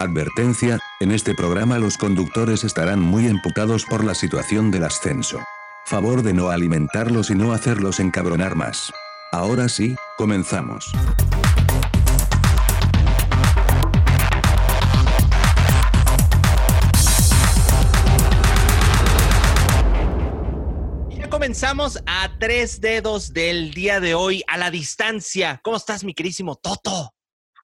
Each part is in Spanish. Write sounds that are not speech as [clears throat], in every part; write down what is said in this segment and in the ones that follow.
Advertencia, en este programa los conductores estarán muy emputados por la situación del ascenso. Favor de no alimentarlos y no hacerlos encabronar más. Ahora sí, comenzamos. Ya comenzamos a tres dedos del día de hoy, a la distancia. ¿Cómo estás, mi querísimo Toto?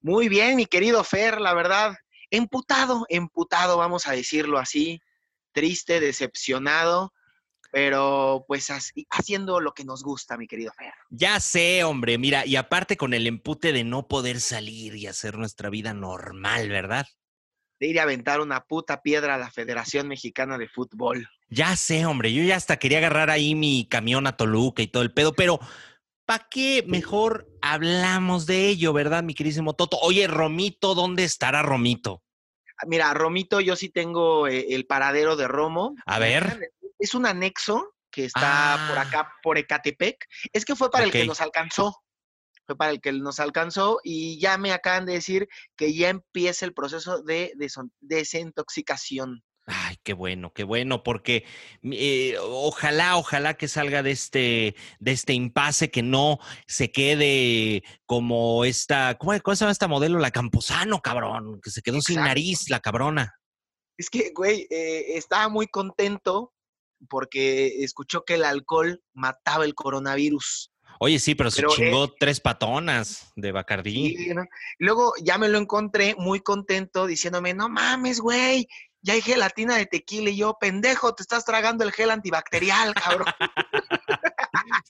Muy bien, mi querido Fer, la verdad, emputado, emputado, vamos a decirlo así, triste, decepcionado, pero pues así- haciendo lo que nos gusta, mi querido Fer. Ya sé, hombre, mira, y aparte con el empute de no poder salir y hacer nuestra vida normal, ¿verdad? De ir a aventar una puta piedra a la Federación Mexicana de Fútbol. Ya sé, hombre, yo ya hasta quería agarrar ahí mi camión a Toluca y todo el pedo, pero ¿para qué mejor hablamos de ello, verdad, mi querísimo Toto? Oye, Romito, ¿dónde estará Romito? Mira, Romito, yo sí tengo eh, el paradero de Romo. A ver. Es un anexo que está por Ah. acá, por Ecatepec. Es que fue para el que nos alcanzó. Fue para el que nos alcanzó y ya me acaban de decir que ya empieza el proceso de desintoxicación. Ay, qué bueno, qué bueno, porque eh, ojalá, ojalá que salga de este, de este impasse, que no se quede como esta, ¿cómo, cómo se llama esta modelo? La Camposano, cabrón, que se quedó sin nariz, la cabrona. Es que, güey, eh, estaba muy contento porque escuchó que el alcohol mataba el coronavirus. Oye, sí, pero se eh, chingó tres patonas de Bacardí. Luego ya me lo encontré muy contento diciéndome, no mames, güey, ya hay gelatina de tequila y yo, pendejo, te estás tragando el gel antibacterial, cabrón. [laughs]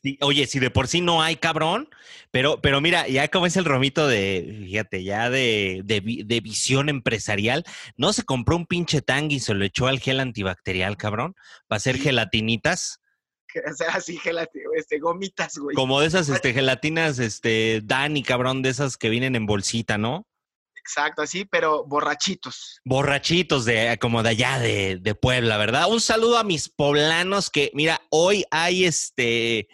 Sí, oye, si de por sí no hay, cabrón, pero, pero mira, ya como es el romito de, fíjate, ya de, de, vi- de visión empresarial, no se compró un pinche tangui y se lo echó al gel antibacterial, cabrón, para hacer gelatinitas, o [laughs] sea, así gelatina, este, gomitas, güey. como de esas este, gelatinas, este, Dani, cabrón, de esas que vienen en bolsita, ¿no? Exacto, así, pero borrachitos. Borrachitos de como de allá de, de Puebla, ¿verdad? Un saludo a mis poblanos que, mira, hoy hay este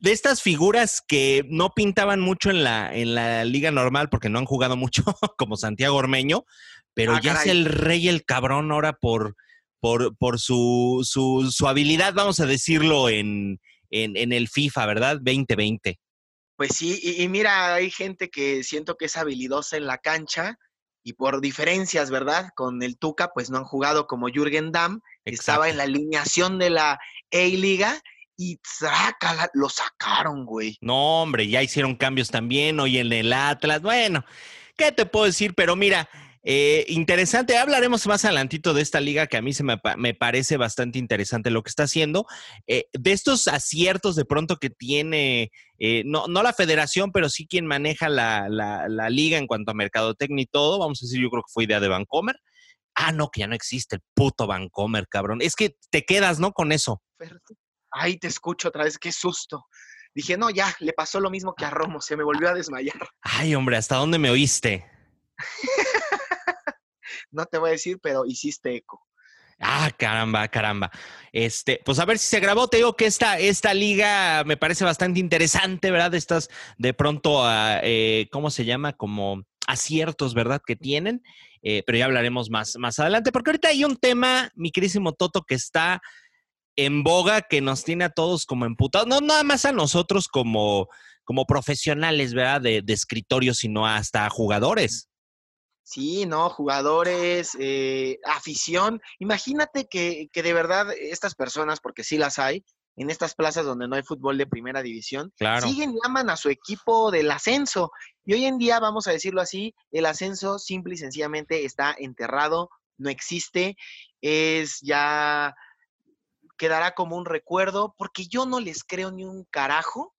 de estas figuras que no pintaban mucho en la, en la liga normal porque no han jugado mucho, [laughs] como Santiago Ormeño, pero Ah, ya es el rey el cabrón ahora por, por, por su, su, su habilidad, vamos a decirlo, en, en, en el FIFA, ¿verdad? 2020. Pues sí, y, y mira, hay gente que siento que es habilidosa en la cancha y por diferencias, ¿verdad? Con el Tuca, pues no han jugado como Jürgen Damm, que estaba en la alineación de la A-Liga y trácala, lo sacaron, güey. No, hombre, ya hicieron cambios también hoy en el Atlas. Bueno, ¿qué te puedo decir? Pero mira, eh, interesante. Hablaremos más adelantito de esta liga que a mí se me, me parece bastante interesante lo que está haciendo. Eh, de estos aciertos de pronto que tiene, eh, no, no la federación, pero sí quien maneja la, la- la liga en cuanto a mercadotecnia y todo. Vamos a decir, yo creo que fue idea de Vancomer. Ah, no, que ya no existe el puto Vancomer, cabrón. Es que te quedas, ¿no? Con eso. Ay, te escucho otra vez, qué susto. Dije, no, ya, le pasó lo mismo que a Romo, se me volvió a desmayar. Ay, hombre, ¿hasta dónde me oíste? [laughs] No te voy a decir, pero hiciste eco. Ah, caramba, caramba. Este, pues a ver si se grabó. Te digo que esta, esta liga me parece bastante interesante, ¿verdad? Estas de pronto, ah, eh, ¿cómo se llama? Como aciertos, ¿verdad? Que tienen. Eh, pero ya hablaremos más, más adelante, porque ahorita hay un tema, mi querísimo Toto, que está en boga, que nos tiene a todos como emputados. No nada más a nosotros como, como profesionales, ¿verdad? De, de escritorio, sino hasta jugadores. Sí, no, jugadores, eh, afición. Imagínate que, que de verdad estas personas, porque sí las hay, en estas plazas donde no hay fútbol de primera división, Claro. siguen y aman a su equipo del ascenso. Y hoy en día, vamos a decirlo así, el ascenso simple y sencillamente está enterrado, no existe, es ya quedará como un recuerdo, porque yo no les creo ni un carajo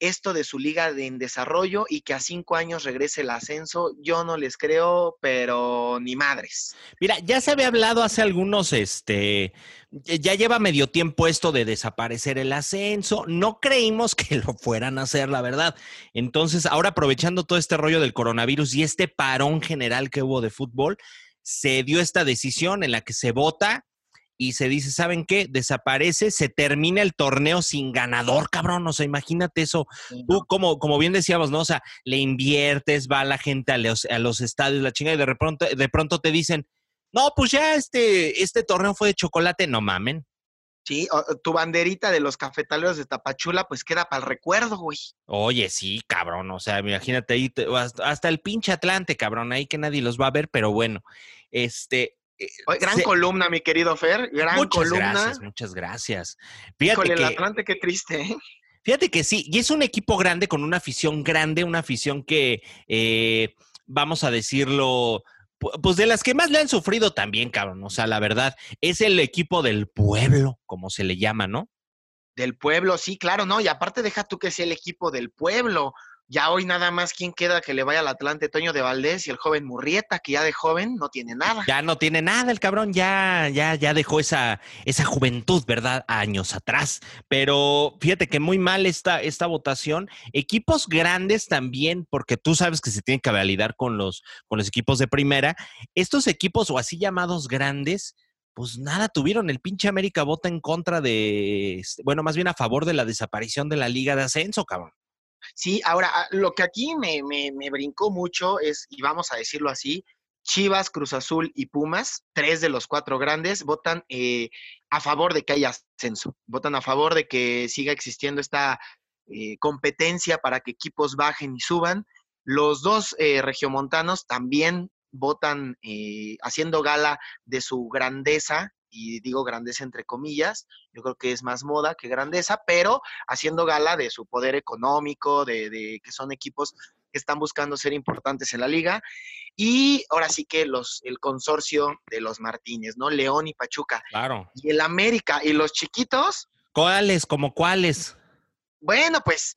esto de su liga en desarrollo y que a cinco años regrese el ascenso, yo no les creo, pero ni madres. Mira, ya se había hablado hace algunos, este, ya lleva medio tiempo esto de desaparecer el ascenso. No creímos que lo fueran a hacer, la verdad. Entonces, ahora aprovechando todo este rollo del coronavirus y este parón general que hubo de fútbol, se dio esta decisión en la que se vota y se dice, ¿saben qué? Desaparece, se termina el torneo sin ganador, cabrón. O sea, imagínate eso. Tú, como, como bien decíamos, ¿no? O sea, le inviertes, va la gente a los, a los estadios, la chinga, y de pronto, de pronto te dicen, no, pues ya este, este torneo fue de chocolate, no mamen. Sí, tu banderita de los cafetaleros de Tapachula, pues queda para el recuerdo, güey. Oye, sí, cabrón. O sea, imagínate ahí, hasta el pinche Atlante, cabrón, ahí que nadie los va a ver, pero bueno, este, eh, gran columna, mi querido Fer. Gran muchas columna. Gracias, muchas gracias. Fíjate que, el Atlante, qué triste. ¿eh? Fíjate que sí, y es un equipo grande con una afición grande, una afición que, eh, vamos a decirlo, pues de las que más le han sufrido también, cabrón. O sea, la verdad, es el equipo del pueblo, como se le llama, ¿no? Del pueblo, sí, claro, no. Y aparte, deja tú que sea el equipo del pueblo. Ya hoy nada más, ¿quién queda que le vaya al Atlante? Toño de Valdés y el joven Murrieta, que ya de joven no tiene nada. Ya no tiene nada, el cabrón ya, ya, ya dejó esa, esa juventud, ¿verdad? Años atrás. Pero fíjate que muy mal esta, esta votación. Equipos grandes también, porque tú sabes que se tienen que validar con los, con los equipos de primera. Estos equipos, o así llamados grandes, pues nada, tuvieron. El pinche América vota en contra de, este, bueno, más bien a favor de la desaparición de la Liga de Ascenso, cabrón. Sí, ahora, ah, lo que aquí me, brincó mucho es, y vamos a decirlo así, Chivas, Cruz Azul y Pumas, tres de los cuatro grandes, votan eh, a favor de que haya ascenso, votan a favor de que siga existiendo esta eh, competencia para que equipos bajen y suban. Los dos eh, regiomontanos también votan haciendo gala de su grandeza y digo grandeza entre comillas, yo creo que es más moda que grandeza, pero haciendo gala de su poder económico, de, que son equipos que están buscando ser importantes en la liga. Y ahora sí que los, el consorcio de los Martínez, ¿no? León y Pachuca. Claro. Y el América y los chiquitos. ¿Cuáles? ¿Como cuáles? Bueno, pues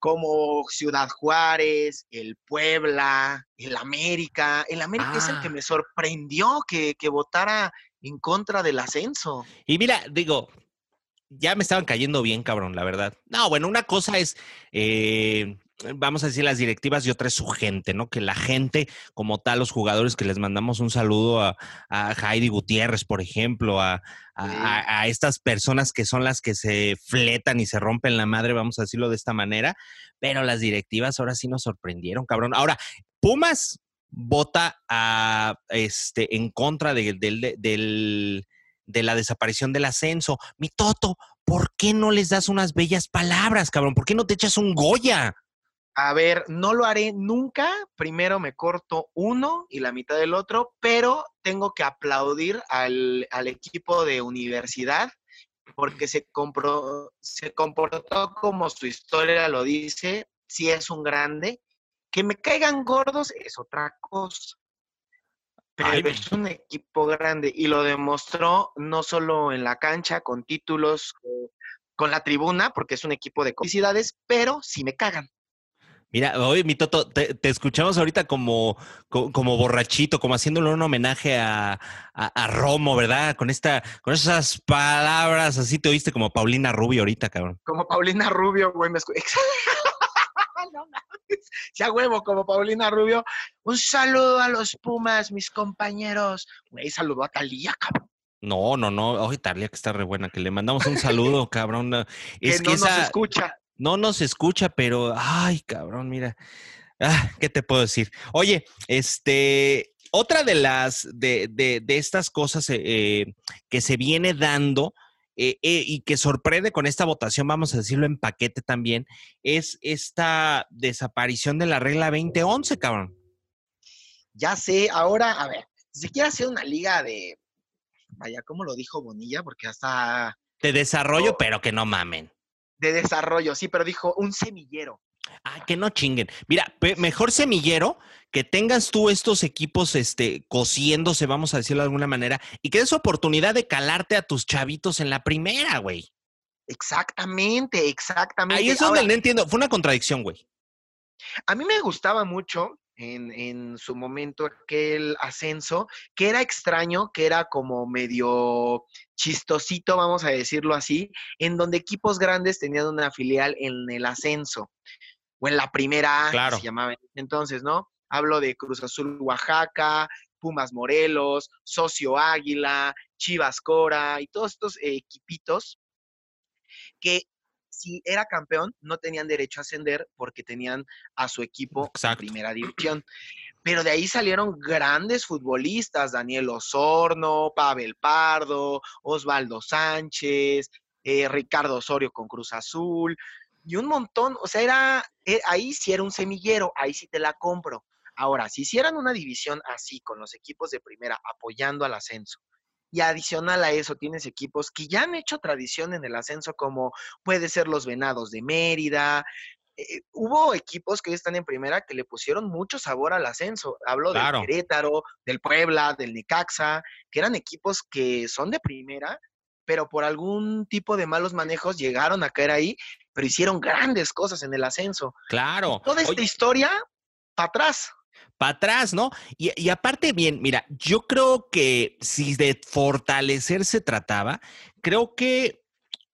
como Ciudad Juárez, el Puebla, el América. El América es el que ah. me sorprendió que, que votara en contra del ascenso. Y mira, digo, ya me estaban cayendo bien, cabrón, la verdad. No, bueno, una cosa es, eh, vamos a decir, las directivas y otra es su gente, ¿no? Que la gente, como tal, los jugadores que les mandamos un saludo a, a Heidi Gutiérrez, por ejemplo, a, a, estas personas que son las que se fletan y se rompen la madre, vamos a decirlo de esta manera, pero las directivas ahora sí nos sorprendieron, cabrón. Ahora, Pumas, vota este, en contra de, la desaparición del ascenso. Mi Toto, ¿por qué no les das unas bellas palabras, cabrón? ¿Por qué no te echas un Goya? A ver, no lo haré nunca. Primero me corto uno y la mitad del otro, pero tengo que aplaudir al, al equipo de universidad porque se, se comportó como su historia lo dice, sí es un grande, que me caigan gordos es otra cosa. Pero es un equipo grande y lo demostró no solo en la cancha, con títulos, con, la tribuna, porque es un equipo de complicidades, pero sí me cagan. Mira, oye, mi Toto, te, escuchamos ahorita como, como, borrachito, como haciéndole un homenaje a, Romo, ¿verdad? Con esta, con esas palabras, así te oíste como Paulina Rubio ahorita, cabrón. Como Paulina Rubio, güey, me no [laughs] [laughs] sea huevo, como Paulina Rubio. Un saludo a los Pumas, mis compañeros. Güey, saludó a Talía, cabrón. No, no, no. Oye, Talía, que está re buena, que le mandamos un saludo, [laughs] cabrón. Es que, no nos escucha. No nos escucha, pero, ay, cabrón, mira. Ah, ¿Qué te puedo decir? Oye, este, otra de las, de, de, de estas cosas eh, eh, que se viene dando, eh, eh, y que sorprende con esta votación, vamos a decirlo en paquete también, es esta desaparición de la regla 2011, cabrón. Ya sé, ahora, a ver, si se quiere hacer una liga de, vaya, ¿cómo lo dijo Bonilla? Porque hasta... De desarrollo, pero que no mamen. De desarrollo, sí, pero dijo un semillero. Ah, que no chinguen. Mira, mejor semillero que tengas tú estos equipos este, cociéndose, vamos a decirlo de alguna manera, y que des oportunidad de calarte a tus chavitos en la primera, güey. Exactamente, exactamente. Ahí es donde no entiendo. Fue una contradicción, güey. A mí me gustaba mucho en, en, su momento aquel ascenso, que era extraño, que era como medio chistosito, vamos a decirlo así, en donde equipos grandes tenían una filial en el ascenso o en la primera claro. se llamaba entonces, ¿no? Hablo de Cruz Azul Oaxaca, Pumas Morelos, Socio Águila, Chivas Cora y todos estos equipitos que si era campeón no tenían derecho a ascender porque tenían a su equipo en primera división. Pero de ahí salieron grandes futbolistas, Daniel Osorno, Pavel Pardo, Osvaldo Sánchez, eh, Ricardo Osorio con Cruz Azul, y un montón, o sea, era, eh, ahí sí era un semillero, ahí sí te la compro. Ahora, si hicieran una división así, con los equipos de primera apoyando al ascenso, y adicional a eso tienes equipos que ya han hecho tradición en el ascenso, como puede ser los Venados de Mérida. Eh, hubo equipos que están en primera que le pusieron mucho sabor al ascenso. Hablo del Querétaro, del Puebla, del Necaxa, que eran equipos que son de primera, pero por algún tipo de malos manejos llegaron a caer ahí, pero hicieron grandes cosas en el ascenso. Claro. toda esta historia, para atrás para atrás, ¿no? Y, aparte, bien, mira, yo creo que si de fortalecer se trataba, creo que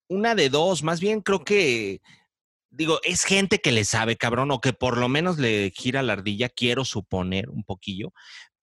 una de dos, más bien creo que, digo, es gente que le sabe, cabrón, o que por lo menos le gira la ardilla, quiero suponer un poquillo,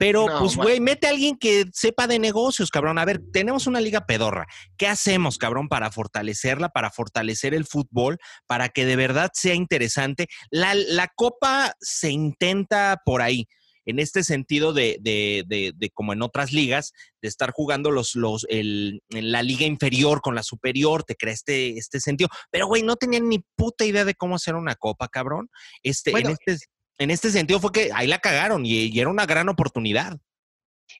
pero, pues, güey, mete a alguien que sepa de negocios, cabrón. A ver, tenemos una liga pedorra. ¿Qué hacemos, cabrón, para fortalecerla, para fortalecer el fútbol, para que de verdad sea interesante? La, la copa se intenta por ahí en este sentido de, de, de, como en otras ligas, de estar jugando los, los, el, en la liga inferior con la superior, te crea este, este sentido. Pero, güey, no tenían ni puta idea de cómo hacer una copa, cabrón. Este, en este en este sentido fue que ahí la cagaron y, era una gran oportunidad.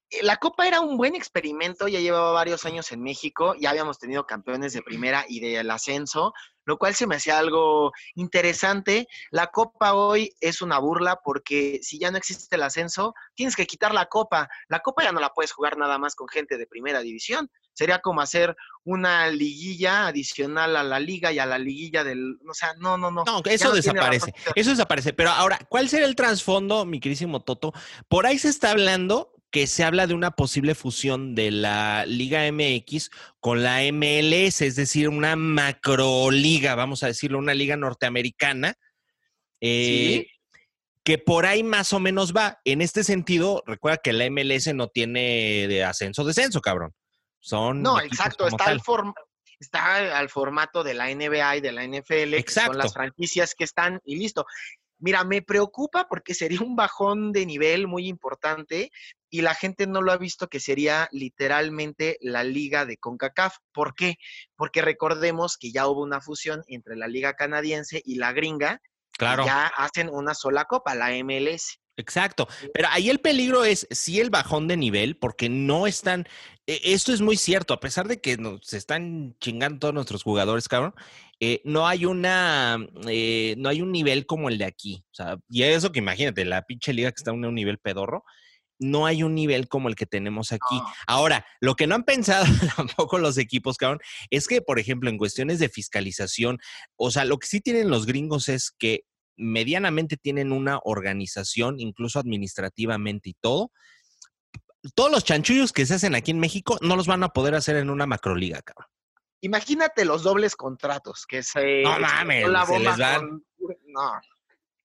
Eh, la Copa era un buen experimento, ya llevaba varios años en México, ya habíamos tenido campeones de primera y del ascenso, lo cual se me hacía algo interesante. La Copa hoy es una burla porque si ya no existe el ascenso, tienes que quitar la Copa. La Copa ya no la puedes jugar nada más con gente de primera división. Sería como hacer una liguilla adicional a la liga y a la liguilla del... O sea, no, no, no. No, eso desaparece. Eso desaparece. Pero ahora, ¿cuál será el trasfondo, mi querísimo Toto? Por ahí se está hablando que se habla de una posible fusión de la Liga MX con la MLS, es decir, una macroliga, vamos a decirlo, una liga norteamericana. Eh, que por ahí más o menos va. En este sentido, recuerda que la MLS no tiene de ascenso-descenso, cabrón. Son no, exacto, está al, está al, formato de la NBA y de la NFL, exacto. son las franquicias que están y listo. Mira, me preocupa porque sería un bajón de nivel muy importante y la gente no lo ha visto que sería literalmente la liga de CONCACAF. ¿Por qué? Porque recordemos que ya hubo una fusión entre la liga canadiense y la gringa. Claro. ya hacen una sola copa, la MLS. Exacto. Pero ahí el peligro es sí el bajón de nivel, porque no están. E, esto es muy cierto, a pesar de que nos se están chingando todos nuestros jugadores, cabrón. Eh, no hay una, eh, no hay un nivel como el de aquí. O sea, y eso que imagínate, la pinche liga que está en un nivel pedorro, no hay un nivel como el que tenemos aquí. Ahora, lo que no han pensado [laughs] tampoco los equipos, cabrón, es que, por ejemplo, en cuestiones de fiscalización, o sea, lo que sí tienen los gringos es que medianamente tienen una organización, incluso administrativamente y todo. Todos los chanchullos que se hacen aquí en México no los van a poder hacer en una macroliga, cabrón. Imagínate los dobles contratos que se. No mames, se les dan. No. O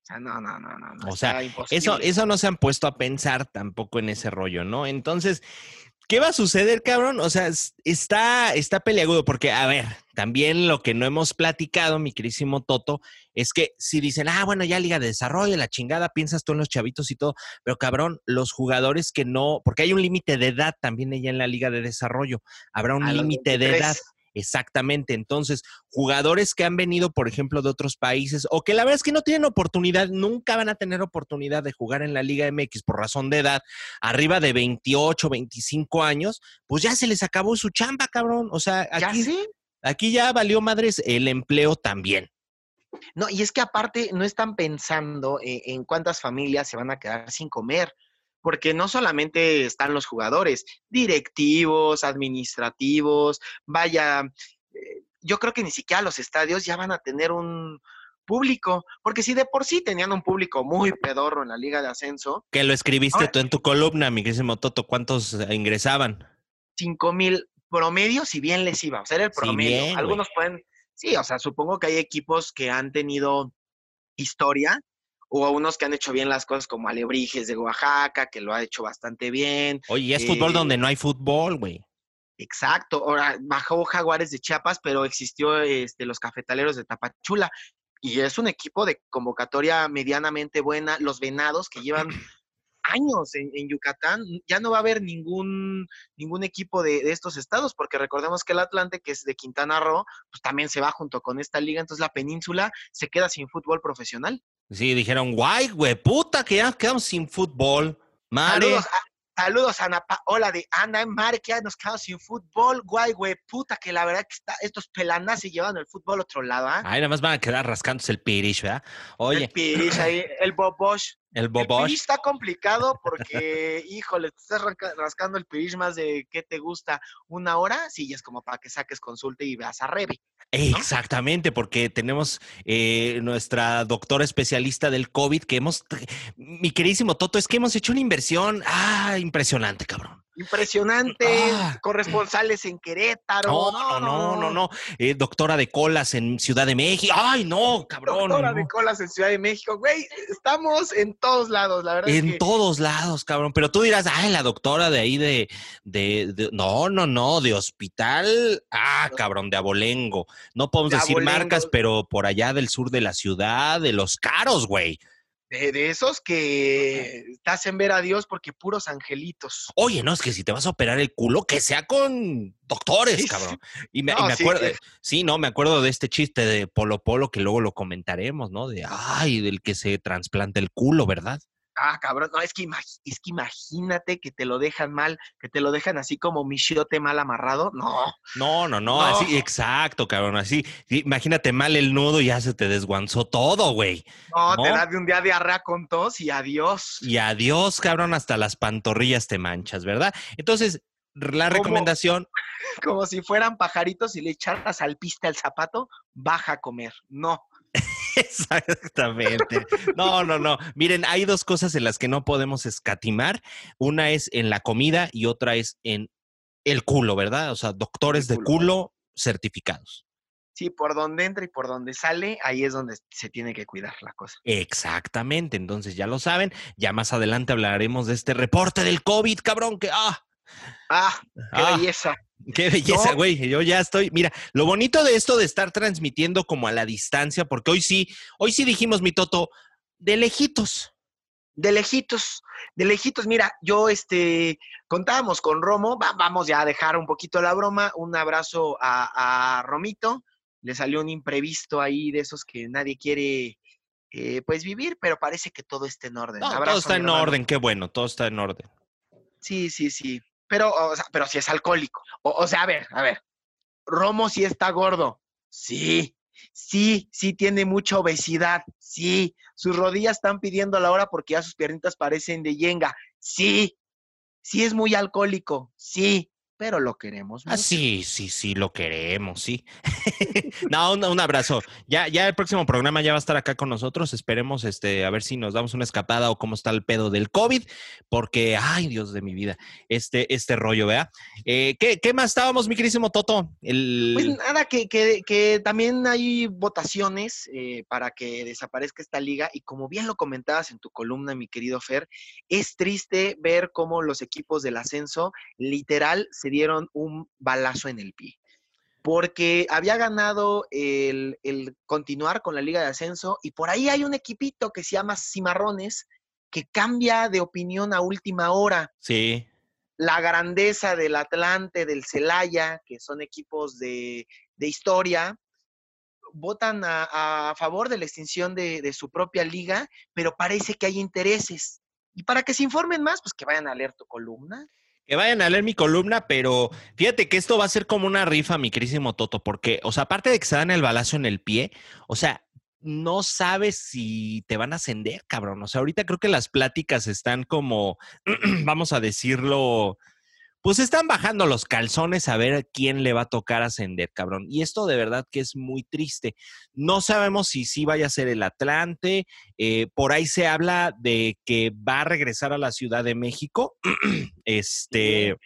sea, no, no, no, no. O sea, eso, eso no se han puesto a pensar tampoco en ese rollo, ¿no? Entonces, ¿Qué va a suceder, cabrón? O sea, está, está peleagudo, porque, a ver, también lo que no hemos platicado, mi querísimo Toto, es que si dicen, ah, bueno, ya Liga de Desarrollo, la chingada, piensas tú en los chavitos y todo, pero cabrón, los jugadores que no, porque hay un límite de edad también ella en la Liga de Desarrollo, habrá un límite de edad. Exactamente. Entonces, jugadores que han venido, por ejemplo, de otros países o que la verdad es que no tienen oportunidad, nunca van a tener oportunidad de jugar en la Liga MX por razón de edad, arriba de 28, 25 años, pues ya se les acabó su chamba, cabrón. O sea, aquí ¿Ya, aquí ya valió madres el empleo también. No, y es que aparte no están pensando eh, en cuántas familias se van a quedar sin comer porque no solamente están los jugadores, directivos, administrativos, vaya, eh, yo creo que ni siquiera los estadios ya van a tener un público, porque si de por sí tenían un público muy pedorro en la liga de ascenso. Que lo escribiste tú en tu columna, mi querido Toto, ¿cuántos eh, ingresaban? Cinco mil promedio, si bien les iba, o sea, era el promedio. Algunos pueden, sí, o sea, supongo que hay equipos que han tenido historia o a unos que han hecho bien las cosas como Alebrijes de Oaxaca, que lo ha hecho bastante bien. Oye, es fútbol Eh, donde no hay fútbol, güey. Exacto, ahora bajó Jaguares de Chiapas, pero existió este, los Cafetaleros de Tapachula. Y es un equipo de convocatoria medianamente buena. Los Venados, que llevan [clears throat] años en, en Yucatán, ya no va a haber ningún, ningún equipo de, de estos estados, porque recordemos que el Atlante, que es de Quintana Roo, pues también se va junto con esta liga, entonces la península se queda sin fútbol profesional. Sí, dijeron, guay, güey, puta, que ya quedamos sin fútbol. Madre. Saludos a, saludos a Ana Paola de Ana Mar, que ya nos quedamos sin fútbol, guay, güey, puta, que la verdad que está, estos pelanas se llevan el fútbol a otro lado, ¿ah? Ay, nada más van a quedar rascándose el pirish, ¿verdad? El Oye, Pirish ahí, el Bobosh. El El bobosh. Pirish está complicado porque, híjole, te estás rasca- rascando el Pirish más de, ¿qué te gusta? ¿Una hora? Sí, ya es como para que saques consulta y veas a Revi. Exactamente, porque tenemos eh, nuestra doctora especialista del COVID que hemos, mi queridísimo Toto, es que hemos hecho una inversión, ah, impresionante, cabrón. Impresionante, Ah. corresponsales en Querétaro. No, no, no, no, no. Eh, doctora de colas en Ciudad de México. Ay, no, cabrón. Doctora no. de colas en Ciudad de México, güey, estamos en todos lados, la verdad. es En que- todos lados, cabrón. Pero tú dirás, ay, la doctora de ahí de, de, de- no, no, no, de hospital, ah, cabrón, de abolengo. No podemos De decir marcas, pero por allá del sur de la ciudad, de los caros, güey. De, de esos que te hacen ver a Dios porque puros angelitos. Oye, no, es que si te vas a operar el culo, que sea con doctores, Sí, sí. cabrón. Y me, y sí, acuerdo, que- sí, no, me acuerdo de este chiste de Polo Polo que luego lo comentaremos, ¿no? De, ay, del que se trasplanta el culo, ¿verdad? Ah, cabrón, no, es que, es que imagínate que te lo dejan mal, que te lo dejan así como michiote mal amarrado. No, No, no, no, No. así, exacto, cabrón, así. sí, Imagínate mal el nudo y ya se te desguanzó todo, güey. no, te No. da de un día diarrea con tos y adiós. Y adiós, cabrón, hasta las pantorrillas te manchas, ¿verdad? Entonces, la recomendación, [laughs] Como si fueran pajaritos y le echaras al pista el zapato, baja a comer. No. Exactamente. No, no, no. Miren, hay dos cosas en las que no podemos escatimar. Una es en la comida y otra es en el culo, ¿verdad? O sea, doctores de culo. culo certificados. Sí, por donde entra y por donde sale, ahí es donde se tiene que cuidar la cosa. Exactamente. Entonces ya lo saben. Ya más adelante hablaremos de este reporte del COVID, cabrón, que ah, Ah, qué ah, belleza. Qué belleza, No. güey. Yo ya estoy. Mira, lo bonito de esto de estar transmitiendo como a la distancia, porque hoy sí, hoy sí dijimos, mi Toto, de lejitos. De lejitos, de lejitos. Mira, yo este contábamos con Romo, va- vamos ya a dejar un poquito la broma. Un abrazo a, a Romito. Le salió un imprevisto ahí de esos que nadie quiere eh, pues vivir, pero parece que todo está en orden. No, Abrazo, todo está en hermano. orden, qué bueno, todo está en orden. Sí, sí, sí. Pero, o sea, pero si es alcohólico. O, o sea, a ver, a ver. Romo sí está gordo. Sí. Sí, sí tiene mucha obesidad. Sí. Sus rodillas están pidiendo la hora porque ya sus piernitas parecen de yenga. Sí. Sí es muy alcohólico. Sí. Pero lo queremos. Ah, mucho. sí, sí, sí, lo queremos, sí. [laughs] [laughs] no, un, un abrazo. Ya, ya el próximo programa ya va a estar acá con nosotros. Esperemos, este, a ver si nos damos una escapada o cómo está el pedo del COVID, porque, ay, Dios de mi vida, este, este rollo, ¿verdad? Eh, ¿qué, ¿Qué más estábamos, mi querísimo Toto? El... Pues nada, que, que, que también hay votaciones eh, para que desaparezca esta liga y como bien lo comentabas en tu columna, mi querido Fer, es triste ver cómo los equipos del ascenso literal se dieron un balazo en el pie. Porque había ganado el, el continuar con la liga de ascenso y por ahí hay un equipito que se llama Cimarrones que cambia de opinión a última hora Sí. la grandeza del Atlante, del Celaya, que son equipos de, de historia, votan a, a favor de la extinción de, de su propia liga, pero parece que hay intereses. Y para que se informen más, pues que vayan a leer tu columna. Que vayan a leer mi columna, pero fíjate que esto va a ser como una rifa, mi querísimo Toto, porque, o sea, aparte de que se dan el balazo en el pie, o sea, no sabes si te van a ascender, cabrón. O sea, ahorita creo que las pláticas están como, [clears throat] vamos a decirlo, pues están bajando los calzones a ver quién le va a tocar ascender, cabrón. Y esto de verdad que es muy triste. No sabemos si sí vaya a ser el Atlante. eh, por ahí se habla de que va a regresar a la Ciudad de México. [clears throat] este.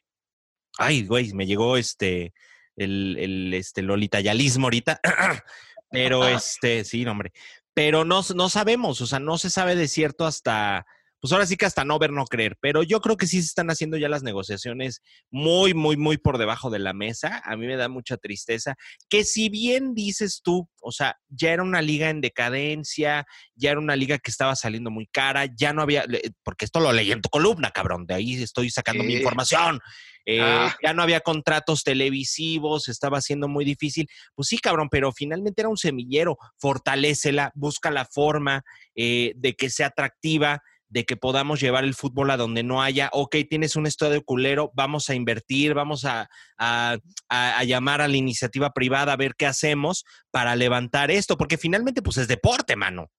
Ay, güey, me llegó este. El, el este lolitayalismo ahorita. [clears throat] Pero [laughs] este, sí, no, hombre. pero no, no sabemos, o sea, no se sabe de cierto hasta, pues ahora sí que hasta no ver, no creer, pero yo creo que sí se están haciendo ya las negociaciones muy, muy, muy por debajo de la mesa. A mí me da mucha tristeza que si bien dices tú, o sea, ya era una liga en decadencia, ya era una liga que estaba saliendo muy cara, ya no había, porque esto lo leí en tu columna, cabrón, de ahí estoy sacando mi información. Eh, ah. Ya no había contratos televisivos, estaba siendo muy difícil. Pues sí, cabrón, pero finalmente era un semillero. Fortalécela, busca la forma eh, de que sea atractiva de que podamos llevar el fútbol a donde no haya, ok, tienes un estadio culero, vamos a invertir, vamos a, llamar a la iniciativa privada a ver qué hacemos para levantar esto, porque finalmente pues es deporte, mano.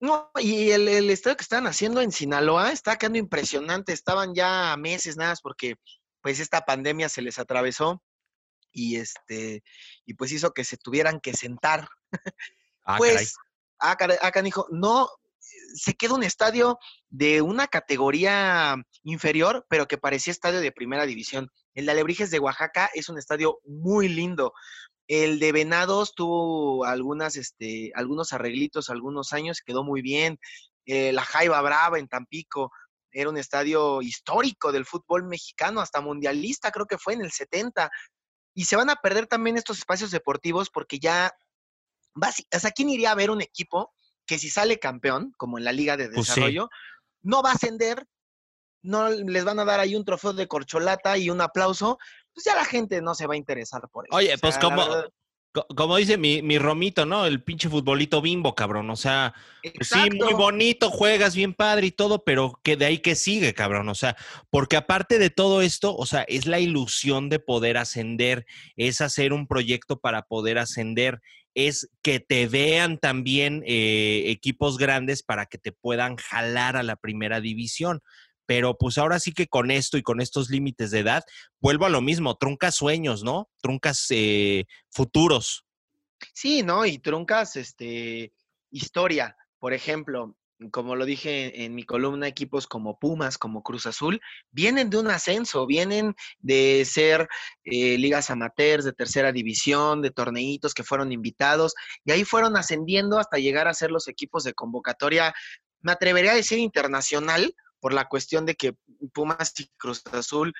No, y el, el estadio que están haciendo en Sinaloa está quedando impresionante, estaban ya meses nada, porque pues esta pandemia se les atravesó y este, y pues hizo que se tuvieran que sentar. Ah, pues, caray. Ah, acá dijo, no, se queda un estadio de una categoría inferior, pero que parecía estadio de primera división. El de Alebrijes de Oaxaca es un estadio muy lindo. El de Venados tuvo algunas, este, algunos arreglitos algunos años, quedó muy bien. Eh, la Jaiba Brava en Tampico era un estadio histórico del fútbol mexicano, hasta mundialista, creo que fue en el 70. Y se van a perder también estos espacios deportivos porque ya, sea, ¿quién iría a ver un equipo que si sale campeón, como en la Liga de pues Desarrollo, no va a ascender, no les van a dar ahí un trofeo de corcholata y un aplauso, pues ya la gente no se va a interesar por eso. Oye, pues como, como dice mi, mi, Romito, ¿no? El pinche futbolito bimbo, cabrón. O sea, pues sí, muy bonito, juegas bien padre y todo, pero que de ahí que sigue, cabrón. O sea, porque aparte de todo esto, o sea, es la ilusión de poder ascender, es hacer un proyecto para poder ascender, es que te vean también eh, equipos grandes para que te puedan jalar a la primera división. Pero pues ahora sí que con esto y con estos límites de edad, vuelvo a lo mismo, truncas sueños, ¿no? Truncas eh, futuros. Sí, ¿no? Y truncas este, historia. Por ejemplo, como lo dije en mi columna, equipos como Pumas, como Cruz Azul, vienen de un ascenso, vienen de ser eh, ligas amateurs de tercera división, de torneitos que fueron invitados, y ahí fueron ascendiendo hasta llegar a ser los equipos de convocatoria, me atrevería a decir internacional, por la cuestión de que Pumas y Cruz Azul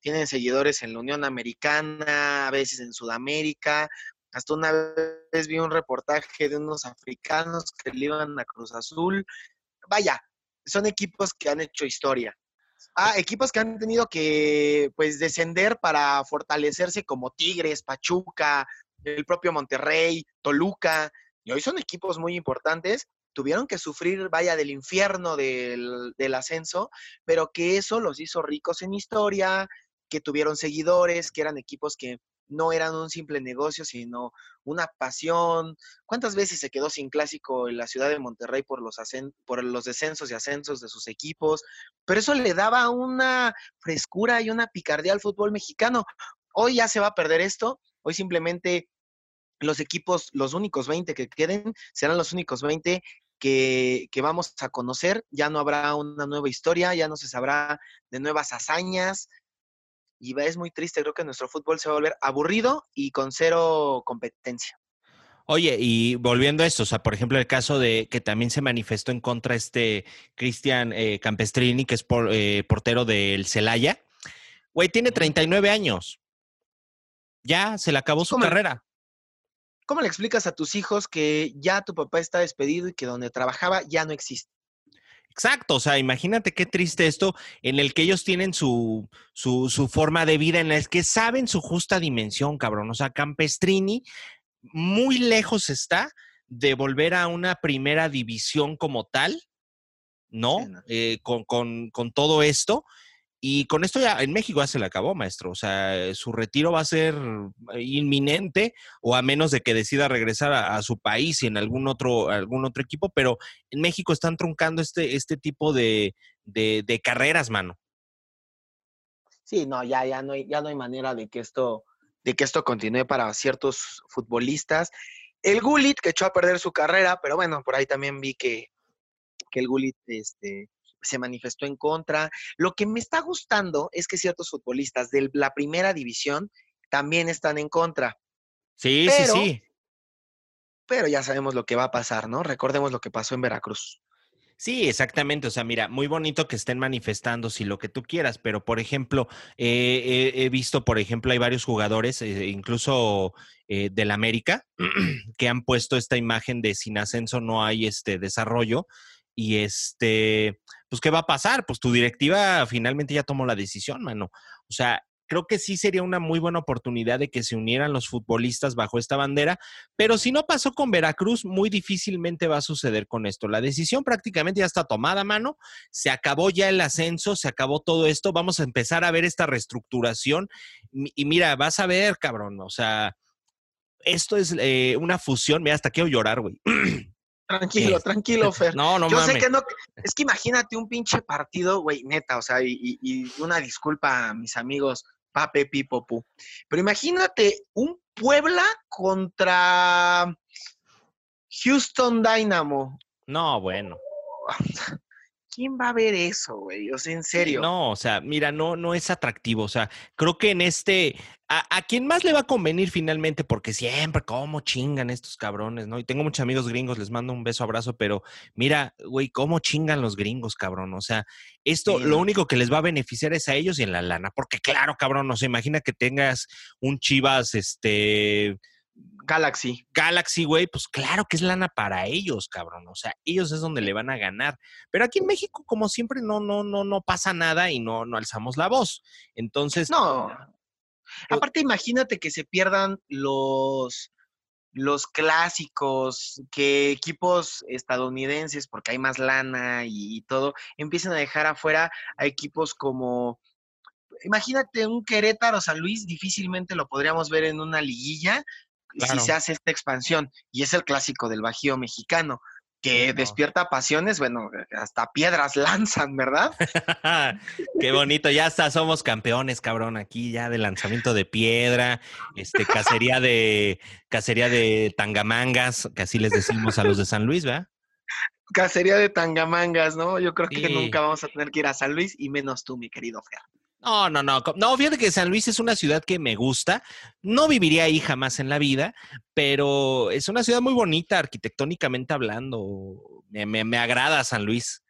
tienen seguidores en la Unión Americana, a veces en Sudamérica, hasta una vez vi un reportaje de unos africanos que le iban a Cruz Azul. Vaya, son equipos que han hecho historia. Ah, equipos que han tenido que pues descender para fortalecerse como Tigres, Pachuca, el propio Monterrey, Toluca, y hoy son equipos muy importantes, tuvieron que sufrir, vaya, del infierno del, del ascenso, pero que eso los hizo ricos en historia, que tuvieron seguidores, que eran equipos que no eran un simple negocio, sino una pasión. ¿Cuántas veces se quedó sin clásico en la ciudad de Monterrey por los, por los descensos y ascensos de sus equipos? Pero eso le daba una frescura y una picardía al fútbol mexicano. Hoy ya se va a perder esto. Hoy simplemente los equipos, los únicos 20 que queden, serán los únicos 20 que, que, vamos a conocer. Ya no habrá una nueva historia, ya no se sabrá de nuevas hazañas, y es muy triste, creo que nuestro fútbol se va a volver aburrido y con cero competencia. Oye, y volviendo a esto, o sea, por ejemplo, el caso de que también se manifestó en contra este Cristian eh, Campestrini, que es eh, portero del Celaya. Güey, tiene 39 años. Ya se le acabó su carrera. ¿Cómo le explicas a tus hijos que ya tu papá está despedido y que donde trabajaba ya no existe? Exacto, o sea, imagínate qué triste esto en el que ellos tienen su, su, su forma de vida, en el que saben su justa dimensión, cabrón. O sea, Campestrini muy lejos está de volver a una primera división como tal, ¿no? Eh, con, con, con, todo esto. Y con esto ya en México ya se le acabó, maestro. O sea, su retiro va a ser inminente o a menos de que decida regresar a, su país y en algún otro, algún otro equipo, pero en México están truncando este, este tipo de, de, carreras, mano. Sí, no, ya, ya no hay, ya no hay manera de que esto, de que esto continúe para ciertos futbolistas. El Gulit que echó a perder su carrera, pero bueno, por ahí también vi que, que el Gulit, este, se manifestó en contra. Lo que me está gustando es que ciertos futbolistas de la primera división también están en contra. Sí, sí, sí. pero ya sabemos lo que va a pasar, ¿no? Recordemos lo que pasó en Veracruz. Sí, exactamente. O sea, mira, muy bonito que estén manifestando si lo que tú quieras, pero por ejemplo, eh, he visto, por ejemplo, hay varios jugadores, eh, incluso eh, del América, [clears throat] que han puesto esta imagen de sin ascenso no hay este desarrollo. Y este, pues, ¿qué va a pasar? Pues tu directiva finalmente ya tomó la decisión, mano. O sea, creo que sí sería una muy buena oportunidad de que se unieran los futbolistas bajo esta bandera, pero si no pasó con Veracruz, muy difícilmente va a suceder con esto. La decisión prácticamente ya está tomada, mano, se acabó ya el ascenso, se acabó todo esto, vamos a empezar a ver esta reestructuración y mira, vas a ver, cabrón, o sea, esto es eh, una fusión, mira, hasta quiero llorar, güey. [clears throat] Tranquilo, tranquilo, [laughs] Fer. No, no Yo sé que no. Es que imagínate un pinche partido, güey, neta, o sea, y, y, una disculpa a mis amigos Pape Pipopu. Pero imagínate un Puebla contra Houston Dynamo. No, bueno. [laughs] ¿quién va a ver eso, güey? O sea, en serio. No, o sea, mira, no, no es atractivo. O sea, creo que en este, a, a quien más le va a convenir finalmente, porque siempre, cómo chingan estos cabrones, ¿no? Y tengo muchos amigos gringos, les mando un beso, abrazo, pero mira, güey, cómo chingan los gringos, cabrón. O sea, esto lo único que les va a beneficiar es a ellos y en la lana, porque claro, cabrón, no se imagina que tengas un Chivas, este Galaxy. Galaxy, güey, pues claro que es lana para ellos, cabrón. O sea, ellos es donde le van a ganar. Pero aquí en México, como siempre, no, no, no, no pasa nada y no, no alzamos la voz. Entonces. No. Aparte, imagínate que se pierdan los, los clásicos, que equipos estadounidenses, porque hay más lana y, y todo, empiezan a dejar afuera a equipos como imagínate un Querétaro San Luis, difícilmente lo podríamos ver en una liguilla, si se hace esta expansión. Y es el clásico del Bajío mexicano, que despierta pasiones, bueno, hasta piedras [laughs] lanzan, ¿verdad? [laughs] Qué bonito, ya hasta somos campeones, cabrón, aquí ya de lanzamiento de piedra, este, cacería de, cacería de tangamangas, que así les decimos a los de San Luis, ¿verdad? Cacería de tangamangas, ¿no? Yo creo que nunca vamos a tener que ir a San Luis y menos tú, mi querido Fer. No, no, no. No, fíjate que San Luis es una ciudad que me gusta. No viviría ahí jamás en la vida, pero es una ciudad muy bonita arquitectónicamente hablando. Me, agrada San Luis.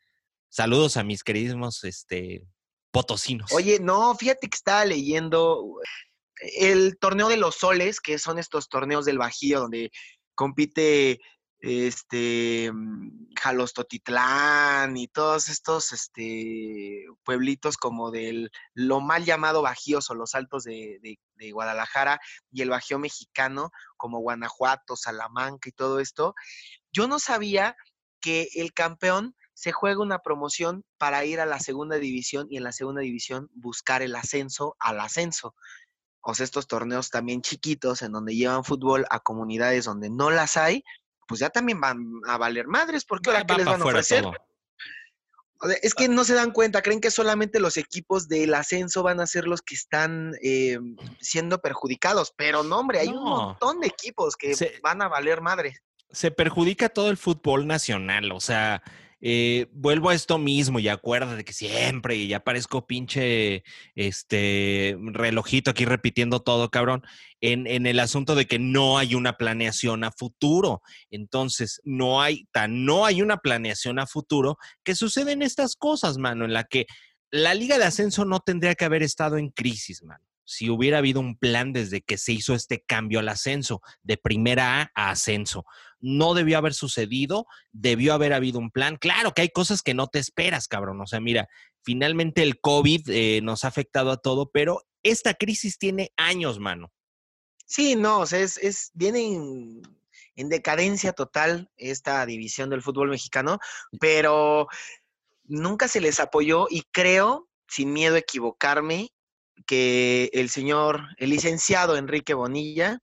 Saludos a mis queridísimos este, potosinos. Oye, no, fíjate que estaba leyendo el torneo de los soles, que son estos torneos del Bajío donde compite este, mm, Jalostotitlán y todos estos este, pueblitos como del lo mal llamado Bajíos o los Altos de, de, Guadalajara y el Bajío mexicano como Guanajuato, Salamanca y todo esto, yo no sabía que el campeón se juega una promoción para ir a la segunda división y en la segunda división buscar el ascenso al ascenso. O sea, estos torneos también chiquitos en donde llevan fútbol a comunidades donde no las hay pues ya también van a valer madres, porque ahora qué les van a ofrecer. Es que no se dan cuenta, creen que solamente los equipos del ascenso van a ser los que están eh, siendo perjudicados, pero no, hombre, hay un montón de equipos que van a valer madre. Se perjudica todo el fútbol nacional, o sea, eh, vuelvo a esto mismo y acuérdate que siempre, y ya parezco pinche este relojito aquí repitiendo todo, cabrón, en, en, el asunto de que no hay una planeación a futuro. Entonces, no hay, tan, no hay una planeación a futuro que suceden estas cosas, mano, en la que la Liga de Ascenso no tendría que haber estado en crisis, mano si hubiera habido un plan desde que se hizo este cambio al ascenso, de primera A a ascenso. No debió haber sucedido, debió haber habido un plan. Claro que hay cosas que no te esperas, cabrón. O sea, mira, finalmente el COVID eh, nos ha afectado a todo, pero esta crisis tiene años, mano. Sí, no, o sea, es, es viene en, en decadencia total esta división del fútbol mexicano, pero nunca se les apoyó y creo, sin miedo a equivocarme, que el señor, el licenciado Enrique Bonilla,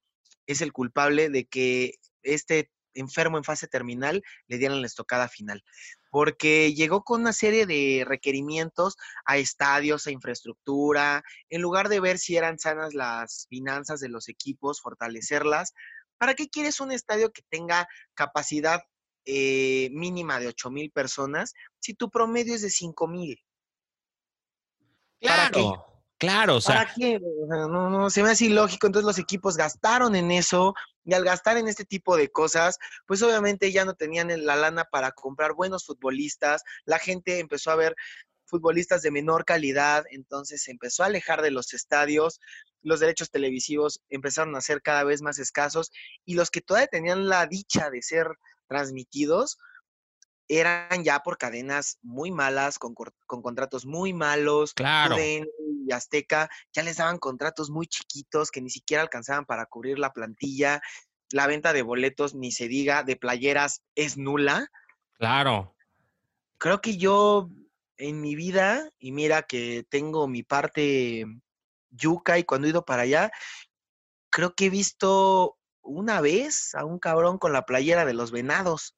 es el culpable de que este enfermo en fase terminal le dieran la estocada final, porque llegó con una serie de requerimientos a estadios, a infraestructura, en lugar de ver si eran sanas las finanzas de los equipos, fortalecerlas. ¿Para qué quieres un estadio que tenga capacidad eh, mínima de 8 mil personas si tu promedio es de 5 mil? Claro. Claro, o sea. No, no, se me hace ilógico. Entonces los equipos gastaron en eso, Y al gastar en este tipo de cosas, pues obviamente ya no tenían la lana para comprar buenos futbolistas, la gente empezó a ver futbolistas de menor calidad, entonces se empezó a alejar de los estadios, los derechos televisivos empezaron a ser cada vez más escasos y los que todavía tenían la dicha de ser transmitidos eran ya por cadenas muy malas, con, contratos muy malos. Claro. Y Azteca ya les daban contratos muy chiquitos que ni siquiera alcanzaban para cubrir la plantilla. La venta de boletos, ni se diga, de playeras es nula. Claro. Creo que yo en mi vida, y mira que tengo mi parte yuca y cuando he ido para allá, creo que he visto una vez a un cabrón con la playera de los venados.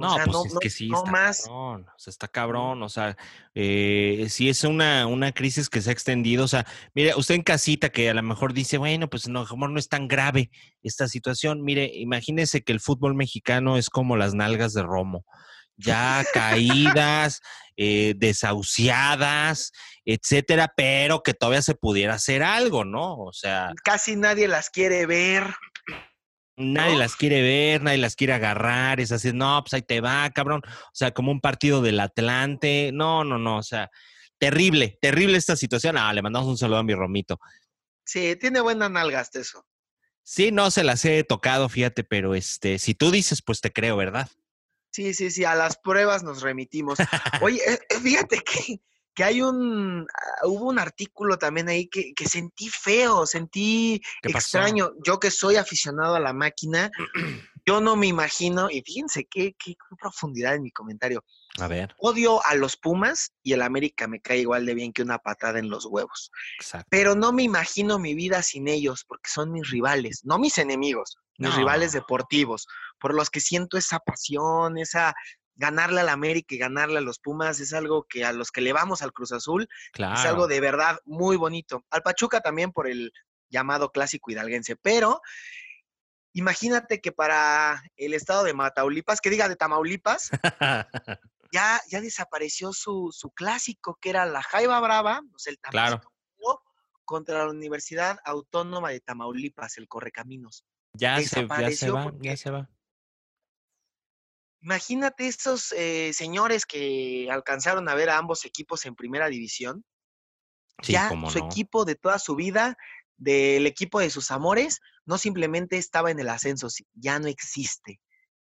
No, pues es que sí, está cabrón, o sea, está cabrón, o sea, eh, si es una, una crisis que se ha extendido, o sea, mire, usted en casita que a lo mejor dice, bueno, pues no, mejor no es tan grave esta situación, mire, imagínese que el fútbol mexicano es como las nalgas de Romo, ya caídas, eh, desahuciadas, etcétera, pero que todavía se pudiera hacer algo, ¿no? O sea. Casi nadie las quiere ver. Nadie las quiere ver, nadie las quiere agarrar, es así, no, pues ahí te va, cabrón. O sea, como un partido del Atlante. No, no, no, o sea, terrible, terrible esta situación. Ah, le mandamos un saludo a mi Romito. Sí, tiene buena nalgas eso. Sí, no se las he tocado, fíjate, pero este, si tú dices, pues te creo, ¿verdad? Sí, sí, sí, a las pruebas nos remitimos. Oye, eh, eh, fíjate que que hay un, ah, hubo un artículo también ahí que, sentí feo, sentí extraño. Yo que soy aficionado a la máquina, [clears throat] yo no me imagino, y fíjense qué, qué, profundidad en mi comentario. A ver. Odio a los Pumas y el América me cae igual de bien que una patada en los huevos. Exacto. Pero no me imagino mi vida sin ellos porque son mis rivales, no mis enemigos, mis rivales deportivos, por los que siento esa pasión, esa ganarle al América y ganarle a los Pumas es algo que a los que le vamos al Cruz Azul es algo de verdad muy bonito. Al Pachuca también por el llamado clásico hidalguense, pero imagínate que para el estado de Mataulipas, que diga de Tamaulipas, [laughs] ya, ya desapareció su, clásico, que era la Jaiba Brava, o sea, el claro. contra la Universidad Autónoma de Tamaulipas, el Correcaminos. Ya se, ya se va, ya se va. Imagínate esos eh, señores que alcanzaron a ver a ambos equipos en primera división. ya su equipo de toda su vida, del equipo de sus amores, no simplemente estaba en el ascenso, ya no existe.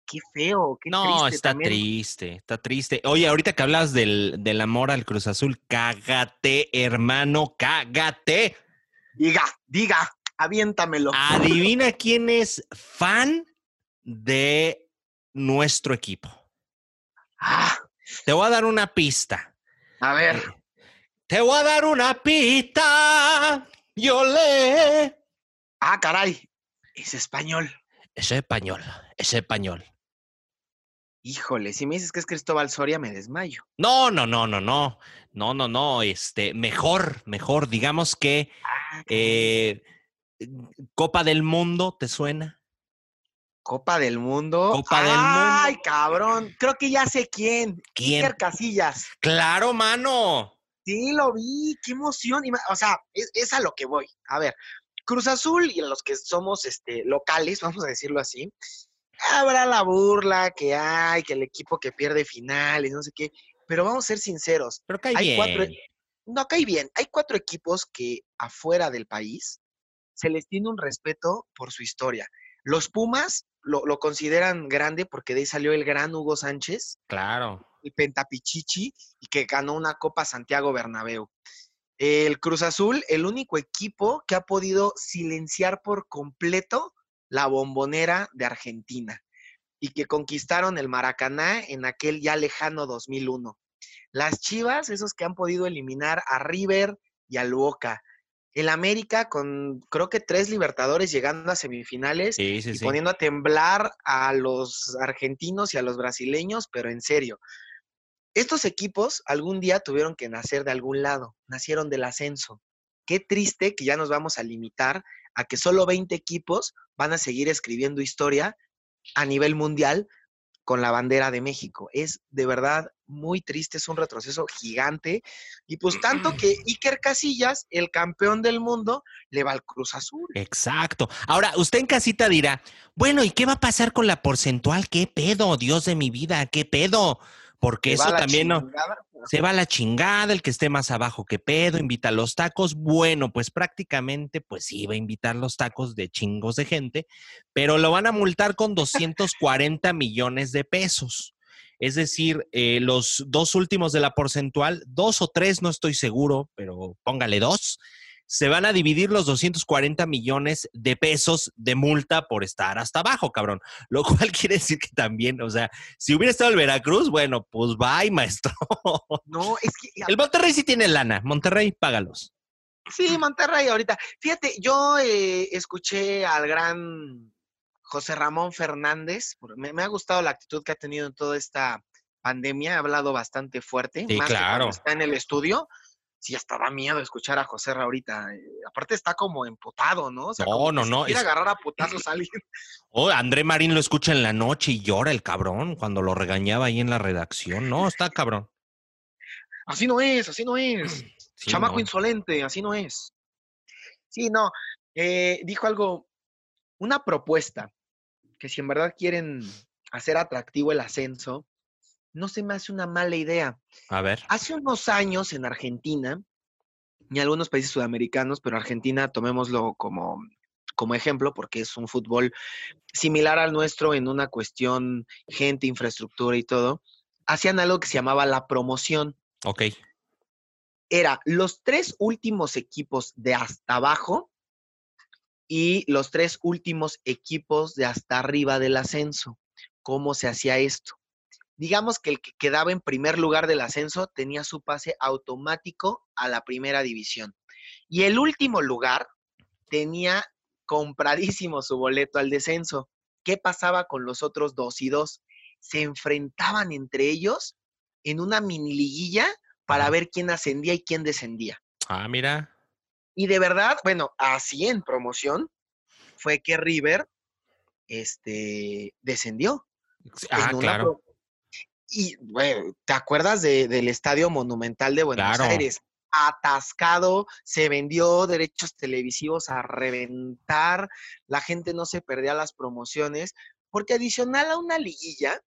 Qué feo, qué triste. No, está triste, está triste. Oye, ahorita que hablas del, del amor al Cruz Azul, cágate, hermano, cágate. Diga, diga, aviéntamelo. Adivina quién es fan de nuestro equipo. Ah. Te voy a dar una pista. A ver. Eh, te voy a dar una pista. Yo le. Ah, caray. Es español. Es español. Es español. Híjole, si me dices que es Cristóbal Soria, me desmayo. No, no, no, no, no. No, no, no. Este, mejor, mejor. Digamos que ah, eh, Copa del Mundo, ¿te suena? Copa del Mundo. Copa del Mundo. Ay, cabrón. Creo que ya sé quién. ¿Quién? Iker Casillas. Claro, mano. Sí, lo vi. Qué emoción. O sea, es, a lo que voy. A ver, Cruz Azul y los que somos este, locales, [laughs] vamos a decirlo así, habrá la burla que hay, que el equipo que pierde finales, no sé qué. Pero vamos a ser sinceros. Pero cae bien. Cuatro, no, cae bien. Hay cuatro equipos que afuera del país se les tiene un respeto por su historia. Los Pumas lo, consideran grande porque de ahí salió el gran Hugo Sánchez. Claro. El Pentapichichi y que ganó una Copa Santiago Bernabéu. El Cruz Azul, el único equipo que ha podido silenciar por completo la bombonera de Argentina y que conquistaron el Maracaná en aquel ya lejano 2001. Las Chivas, esos que han podido eliminar a River y al Boca el América con creo que tres Libertadores llegando a semifinales y poniendo a temblar a los argentinos y a los brasileños, pero en serio. Estos equipos algún día tuvieron que nacer de algún lado, nacieron del ascenso. Qué triste que ya nos vamos a limitar a que solo 20 equipos van a seguir escribiendo historia a nivel mundial con la bandera de México. Es de verdad muy triste, es un retroceso gigante. Y pues tanto que Iker Casillas, el campeón del mundo, le va al Cruz Azul. Exacto. Ahora, usted en casita dirá, bueno, ¿y qué va a pasar con la porcentual? ¿Qué pedo, Dios de mi vida? ¿Qué pedo? Porque eso también no se va a la chingada, el que esté más abajo que pedo, invita a los tacos. Bueno, pues prácticamente, pues sí, va a invitar los tacos de chingos de gente, pero lo van a multar con 240 millones de pesos. Es decir, eh, los dos últimos de la porcentual, dos o tres, no estoy seguro, pero póngale dos, se van a dividir los 240 millones de pesos de multa por estar hasta abajo, cabrón. [laughs] Lo cual quiere decir que también, o sea, si hubiera estado el Veracruz, bueno, pues bye, maestro. [laughs] No, es que... El Monterrey sí tiene lana. Monterrey, págalos. Sí, Monterrey ahorita. Fíjate, yo eh, escuché al gran José Ramón Fernández. Me, ha gustado la actitud que ha tenido en toda esta pandemia. Ha hablado bastante fuerte. Sí, claro. está en el estudio sí, hasta da miedo escuchar a José Ra ahorita. Eh, aparte está como emputado, ¿no? no, no, no. Quiere agarrar a [laughs] putazos a alguien. Oh, André Marín lo escucha en la noche y llora el cabrón cuando lo regañaba ahí en la redacción. No, está cabrón. Así no es, así no es. [clears throat] Chamaco insolente, así no es. Sí, no. Eh, dijo algo, una propuesta, que si en verdad quieren hacer atractivo el ascenso, no se me hace una mala idea. A ver. Hace unos años en Argentina y algunos países sudamericanos, pero Argentina tomémoslo como, como ejemplo porque es un fútbol similar al nuestro en una cuestión gente, infraestructura y todo, hacían algo que se llamaba la promoción. Ok. Era los tres últimos equipos de hasta abajo y los tres últimos equipos de hasta arriba del ascenso. ¿Cómo se hacía esto? Digamos que el que quedaba en primer lugar del ascenso tenía su pase automático a la primera división. Y el último lugar tenía compradísimo su boleto al descenso. ¿Qué pasaba con los otros dos y dos? Se enfrentaban entre ellos en una mini liguilla para ver quién ascendía y quién descendía. Ah, mira. Y de verdad, bueno, así en promoción fue que River este, descendió. Ah, claro. Y, bueno, ¿te acuerdas del Estadio Monumental de Buenos Aires? Atascado, se vendió derechos televisivos a reventar, la gente no se perdía las promociones, porque adicional a una liguilla,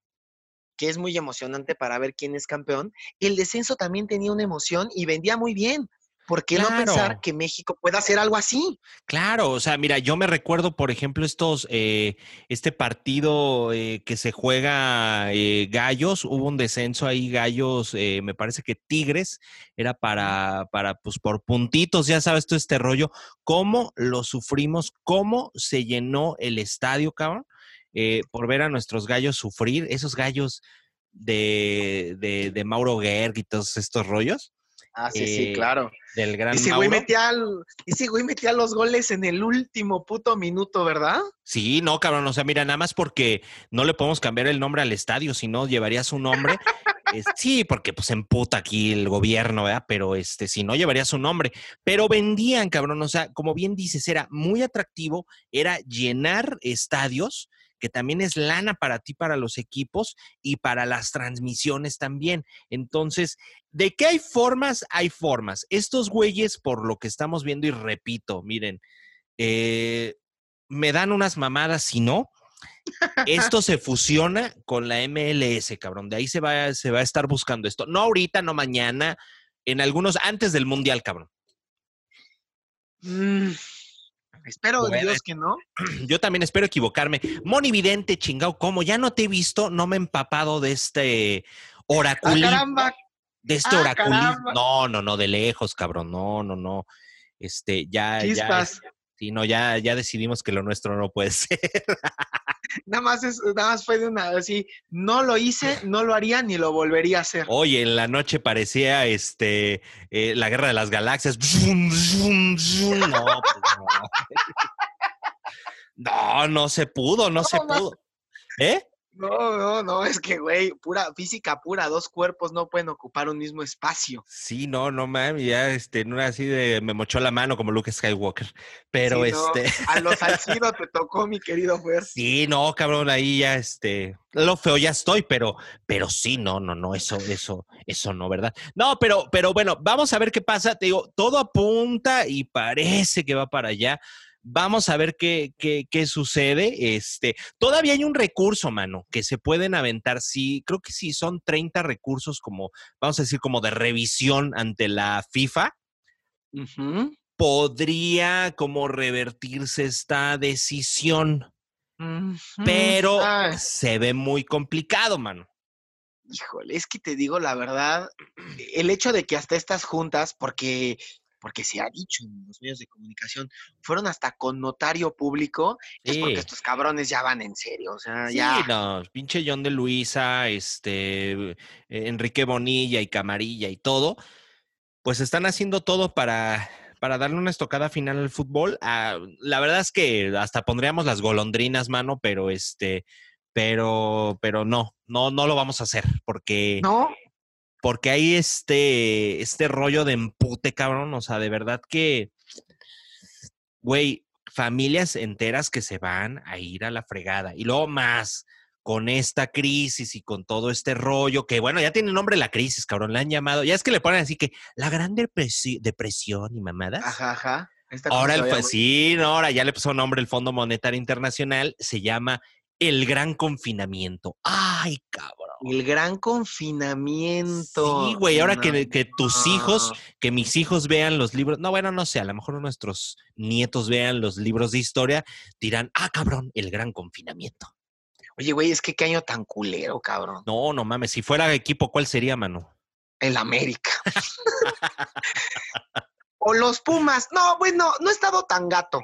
que es muy emocionante para ver quién es campeón, el descenso también tenía una emoción y vendía muy bien. ¿Por qué no pensar que México pueda hacer algo así? Claro, o sea, mira, yo me recuerdo, por ejemplo, estos, eh, este partido eh, que se juega eh, Gallos, hubo un descenso ahí, Gallos, me parece que Tigres, era para, para, pues por puntitos, ya sabes, todo este rollo, cómo lo sufrimos, cómo se llenó el estadio, cabrón, por ver a nuestros gallos sufrir, esos gallos de, de, de Mauro Gerg y todos estos rollos. Ah, sí, sí, claro. Del gran ese güey, metía, ese güey metía los goles en el último puto minuto, ¿verdad? Sí, no, cabrón. O sea, mira, nada más porque no le podemos cambiar el nombre al estadio, si no, llevaría su nombre. sí, porque pues emputa aquí el gobierno, ¿verdad? Pero este, si no, llevaría su nombre. Pero vendían, cabrón. O sea, como bien dices, era muy atractivo, era llenar estadios que también es lana para ti, para los equipos y para las transmisiones también. Entonces, ¿de qué hay formas? Hay formas. Estos güeyes, por lo que estamos viendo, y repito, miren, eh, me dan unas mamadas si no. [laughs] Esto se fusiona con la MLS, cabrón. De ahí se va, se va a estar buscando esto. No ahorita, no mañana, en algunos, antes del Mundial, cabrón. Mm, Espero Dios que no. [clears throat] Yo también espero equivocarme. Moni Vidente, chingao, ¿cómo? Ya no te he visto, no me he empapado de este oraculito. Ah, de este ah, No, no, no, de lejos, cabrón. No, no, no. Este, ya, ya. Sí, no, ya, ya decidimos que lo nuestro no puede [laughs] ser. Nada más es, nada más fue de una así, no lo hice, [laughs] no lo haría ni lo volvería a hacer. Oye, en la noche parecía este eh, la guerra de las galaxias. No, pues no. [laughs] no, no se pudo, no se pudo. ¿Eh? No, no, no, es que, güey, pura física pura, dos cuerpos no pueden ocupar un mismo espacio. Sí, no, no mames, ya este, no era así de me mochó la mano como Luke Skywalker. Pero Sí, no, este. A los [laughs] Salcido te tocó, mi querido Fer. Sí, no, cabrón, ahí ya este. Lo feo ya estoy, pero, pero sí, no, no, no, eso, eso, eso no, ¿verdad? No, pero, pero bueno, vamos a ver qué pasa. Te digo, todo apunta y parece que va para allá. Vamos a ver qué, qué, qué sucede. Este, todavía hay un recurso, mano, que se pueden aventar. Sí, creo que sí son 30 recursos como, vamos a decir, como de revisión ante la FIFA. Podría como revertirse esta decisión, pero se ve muy complicado, mano. híjole, es que te digo la verdad, el hecho de que hasta estas juntas, porque, porque se ha dicho en los medios de comunicación, fueron hasta con notario público, es porque Sí. estos cabrones ya van en serio, o sea, Sí, ya. no, pinche John de Luisa, este, eh, Enrique Bonilla y Camarilla y todo, pues están haciendo todo para, para darle una estocada final al fútbol. Ah, la verdad es que hasta pondríamos las golondrinas, mano, pero este, pero, pero no, no, no lo vamos a hacer porque, ¿No? Porque hay este, este rollo de empute, cabrón. O sea, de verdad que, güey, familias enteras que se van a ir a la fregada. Y luego más con esta crisis y con todo este rollo, que bueno, ya tiene nombre la crisis, cabrón, la han llamado. Ya es que le ponen así que la gran depresi- depresión y mamadas. Ajá, ajá. Esta Ahora, el, sí, no, ahora ya le puso nombre el Fondo Monetario Internacional, se llama el gran confinamiento. Ay, cabrón. El gran confinamiento. Sí, güey, ahora que, No, que tus hijos, que mis hijos vean los libros, no, bueno, no sé, a lo mejor nuestros nietos vean los libros de historia, dirán, ah, cabrón, el gran confinamiento. Oye, güey, es que qué año tan culero, cabrón. No, no mames, si fuera equipo, ¿cuál sería, mano? El América. [laughs] o los Pumas. No, bueno, no he estado tan gato.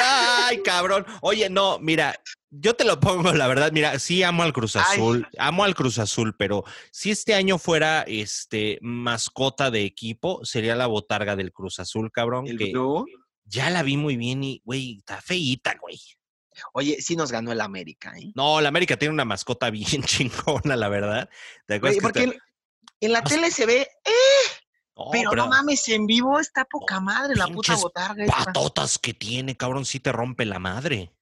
Ay, cabrón. Oye, no, mira, yo te lo pongo, la verdad, mira, sí amo al Cruz Ay. Azul, amo al Cruz Azul, pero si este año fuera este mascota de equipo, sería la botarga del Cruz Azul, cabrón, El que Blue. ya la vi muy bien y, güey, está feíta, güey. Oye, sí nos ganó el América, ¿eh? No, la América tiene una mascota [laughs] bien chingona, la verdad. ¿Te acuerdas porque está- en, en la tele se ve, eh, No, pero, no mames, en vivo está poca madre la puta botarga esta. patotas que tiene, cabrón, sí te rompe la madre.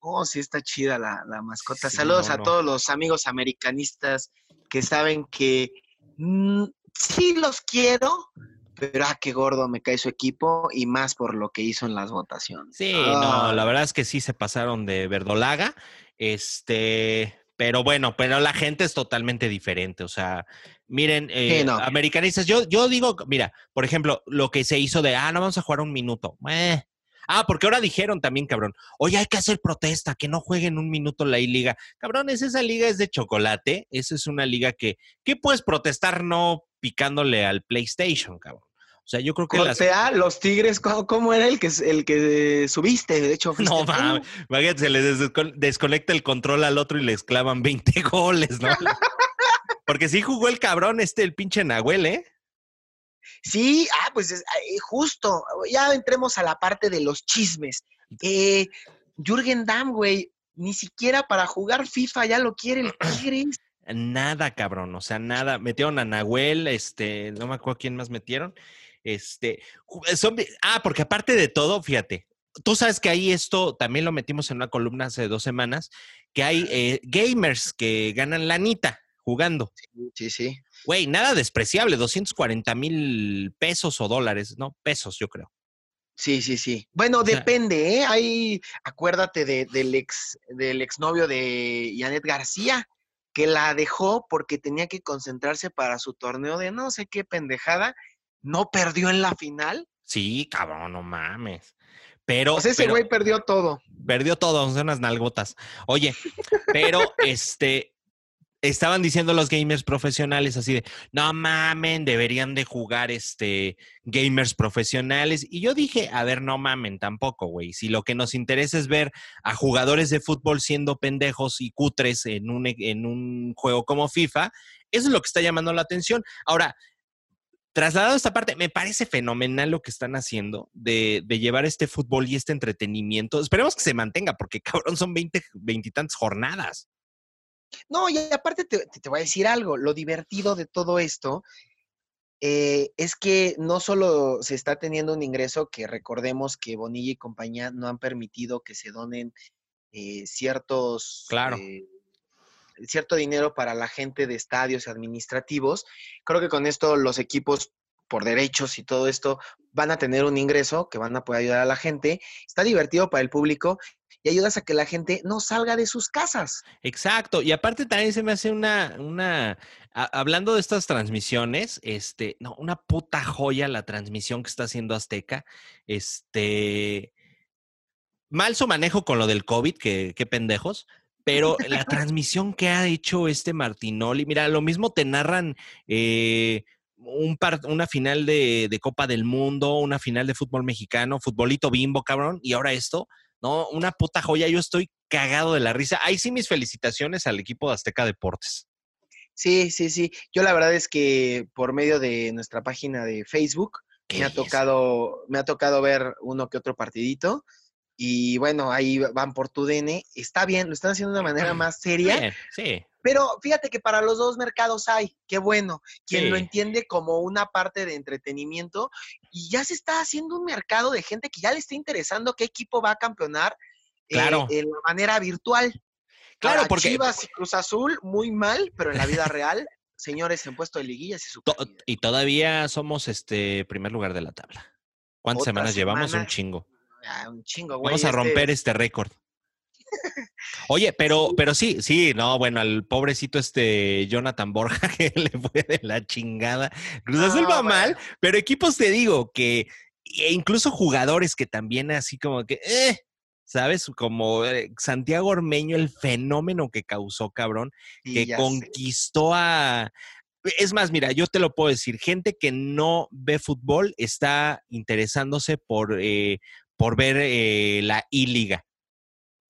Oh, sí está chida la, la mascota. Sí, Saludos no, a no. todos los amigos americanistas que saben que mm, sí los quiero, pero ah, qué gordo me cae su equipo y más por lo que hizo en las votaciones. Sí, no, la verdad es que sí se pasaron de verdolaga. Este, pero bueno, pero la gente es totalmente diferente. O sea, miren, eh, no. americanistas, yo, yo digo, mira, por ejemplo, lo que se hizo de, ah, no vamos a jugar un minuto. Eh. Ah, porque ahora dijeron también, cabrón, oye, hay que hacer protesta, que no jueguen un minuto la I-Liga. Cabrones, esa liga es de chocolate, esa es una liga que, ¿qué puedes protestar no picándole al PlayStation, cabrón? O sea, yo creo que las... Corte A, los Tigres, ¿cómo, era el que, el que subiste? De hecho, [laughs] No mames, se les descon- desconecta el control al otro y le exclaman 20 goles, ¿no? [laughs] Porque sí jugó el cabrón este, el pinche Nahuel, ¿eh? Sí, ah, pues es- eh, justo, ya entremos a la parte de los chismes. Eh, Jürgen Damm, güey, ni siquiera para jugar FIFA ya lo quiere el [clears throat] Tigres. Nada, cabrón, o sea, nada. Metieron a Nahuel, este, no me acuerdo quién más metieron. Este, son de- ah, porque aparte de todo, fíjate, tú sabes que ahí esto también lo metimos en una columna hace dos semanas, que hay eh, gamers que ganan lanita jugando. Sí, sí. Güey, nada despreciable, 240 mil pesos o dólares, no, pesos, yo creo. Sí, sí, sí. Bueno, sea- depende, ¿eh? Ahí, acuérdate de- del ex, del exnovio de Janet García, que la dejó porque tenía que concentrarse para su torneo de no sé qué pendejada. No perdió en la final. Sí, cabrón, no mames. Pero, sea, ese güey perdió todo. perdió todo, son unas nalgotas. Oye, pero este, estaban diciendo los gamers profesionales así de, no mamen, deberían de jugar este gamers profesionales. Y yo dije, a ver, no mamen tampoco, güey. Si lo que nos interesa es ver a jugadores de fútbol siendo pendejos y cutres en un, e- en un juego como FIFA, eso es lo que está llamando la atención. Ahora, trasladado a esta parte, me parece fenomenal lo que están haciendo de, de llevar este fútbol y este entretenimiento. Esperemos que se mantenga, porque cabrón, son 20, veintitantas jornadas. No, y aparte te, te voy a decir algo, lo divertido de todo esto eh, es que no solo se está teniendo un ingreso, que recordemos que Bonilla y compañía no han permitido que se donen eh, ciertos... Claro. eh, cierto dinero para la gente de estadios administrativos. Creo que con esto los equipos por derechos y todo esto van a tener un ingreso que van a poder ayudar a la gente. Está divertido para el público y ayudas a que la gente no salga de sus casas. Exacto. Y aparte también se me hace una, una, a- hablando de estas transmisiones, este, no, una puta joya la transmisión que está haciendo Azteca. Este, mal su manejo con lo del COVID, que qué pendejos. Pero la [laughs] transmisión que ha hecho este Martinoli, mira, lo mismo te narran eh, un par- una final de, de Copa del Mundo, una final de fútbol mexicano, futbolito bimbo, cabrón, y ahora esto, no, una puta joya. Yo estoy cagado de la risa. Ahí sí mis felicitaciones al equipo de Azteca Deportes. Sí, sí, sí. Yo la verdad es que por medio de nuestra página de Facebook ¿Qué me ha tocado, me ha tocado ver uno que otro partidito. Y bueno, ahí van por tu DN. Está bien, lo están haciendo de una manera más seria. Bien, sí. Pero fíjate que para los dos mercados hay, qué bueno. Quien lo entiende como una parte de entretenimiento y ya se está haciendo un mercado de gente que ya le está interesando qué equipo va a campeonar eh, Claro. en la manera virtual. Claro, porque Chivas y Cruz Azul, muy mal, pero en la vida real, señores, en puesto de liguillas y to- super y todavía somos este primer lugar de la tabla. ¿Cuántas Otra semanas llevamos? Un chingo. Ah, un chingo, güey. Vamos a este- romper este récord. Oye, pero, pero sí, sí, no, bueno, al pobrecito este Jonathan Borja [laughs] que le fue de la chingada. Cruz Azul No, va mal, pero equipos te digo que, e incluso jugadores que también así como que, eh, ¿sabes? Como eh, Santiago Ormeño, el fenómeno que causó, cabrón, Sí, que sé. conquistó a... Es más, mira, yo te lo puedo decir, gente que no ve fútbol está interesándose por, eh, por ver eh, la I-Liga.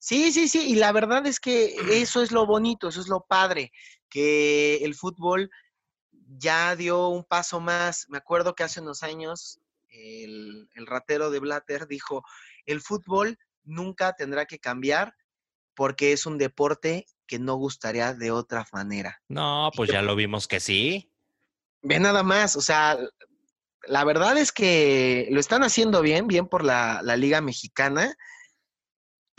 Sí, sí, sí, y la verdad es que eso es lo bonito, eso es lo padre, que el fútbol ya dio un paso más. Me acuerdo que hace unos años el, el ratero de Blatter dijo, el fútbol nunca tendrá que cambiar porque es un deporte que no gustaría de otra manera. No, pues ya lo vimos que sí. Ve nada más, o sea, la verdad es que lo están haciendo bien, bien por la, la Liga Mexicana.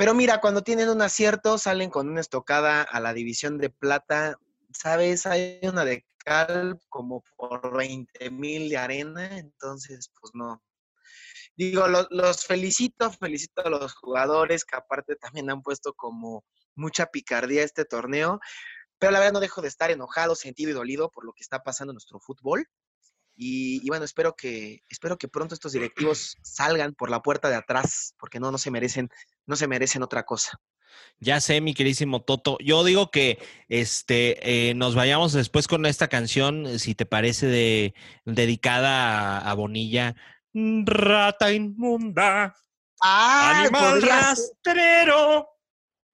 Pero mira, cuando tienen un acierto, salen con una estocada a la división de plata. ¿Sabes? Hay una de cal como por 20 mil de arena, entonces, pues no. Digo, lo- los felicito, felicito a los jugadores que aparte también han puesto como mucha picardía este torneo. Pero la verdad no dejo de estar enojado, sentido y dolido por lo que está pasando en nuestro fútbol. Y, y bueno, espero que, espero que pronto estos directivos salgan por la puerta de atrás, porque no, no se merecen, no se merecen otra cosa. Ya sé, mi queridísimo Toto. Yo digo que este eh, nos vayamos después con esta canción, si te parece, de, dedicada a, a Bonilla. Rata inmunda, ¡Ah! animal rastrero.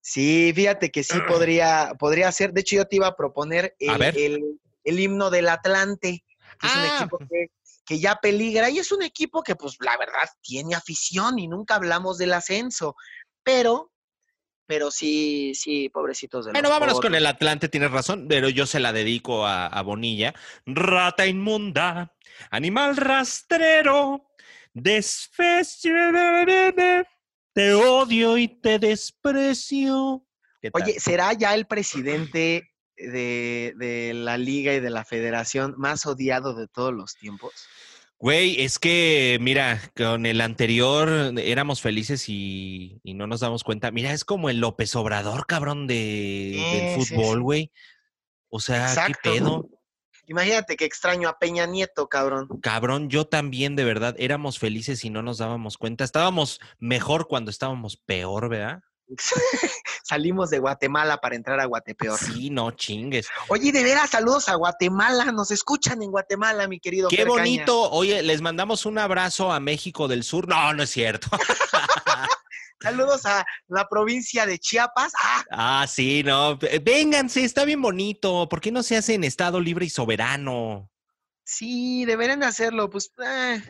Sí, fíjate que sí [clears throat] podría, podría ser. De hecho, yo te iba a proponer el- el himno del Atlante, que es un Ah. equipo que, que ya peligra y es un equipo que, pues, la verdad, tiene afición y nunca hablamos del ascenso. Pero, pero sí, sí, pobrecitos de Bueno, los vámonos con el Atlante, tienes razón, pero yo se la dedico a, a Bonilla. Rata inmunda, animal rastrero, desfecio, te odio y te desprecio. Oye, ¿será ya el presidente de, de la liga y de la federación más odiado de todos los tiempos? Güey, es que, mira, con el anterior éramos felices y, y no nos damos cuenta. Mira, es como el López Obrador, cabrón, de, del fútbol, sí. güey. O sea, Exacto. ¿qué pedo? Imagínate que extraño a Peña Nieto, cabrón. Cabrón, yo también, de verdad, éramos felices y no nos dábamos cuenta. Estábamos mejor cuando estábamos peor, ¿verdad? [laughs] Salimos de Guatemala para entrar a Guatepeor. Sí, no chingues. Oye, de veras, saludos a Guatemala. Nos escuchan en Guatemala, mi querido. Qué bonito. Oye, les mandamos un abrazo a México del Sur. No, no es cierto. [laughs] Saludos a la provincia de Chiapas. Ah, Ah, sí, no. Vénganse, está bien bonito. ¿Por qué no se hace en Estado libre y soberano? sí, deberían hacerlo. Pues eh,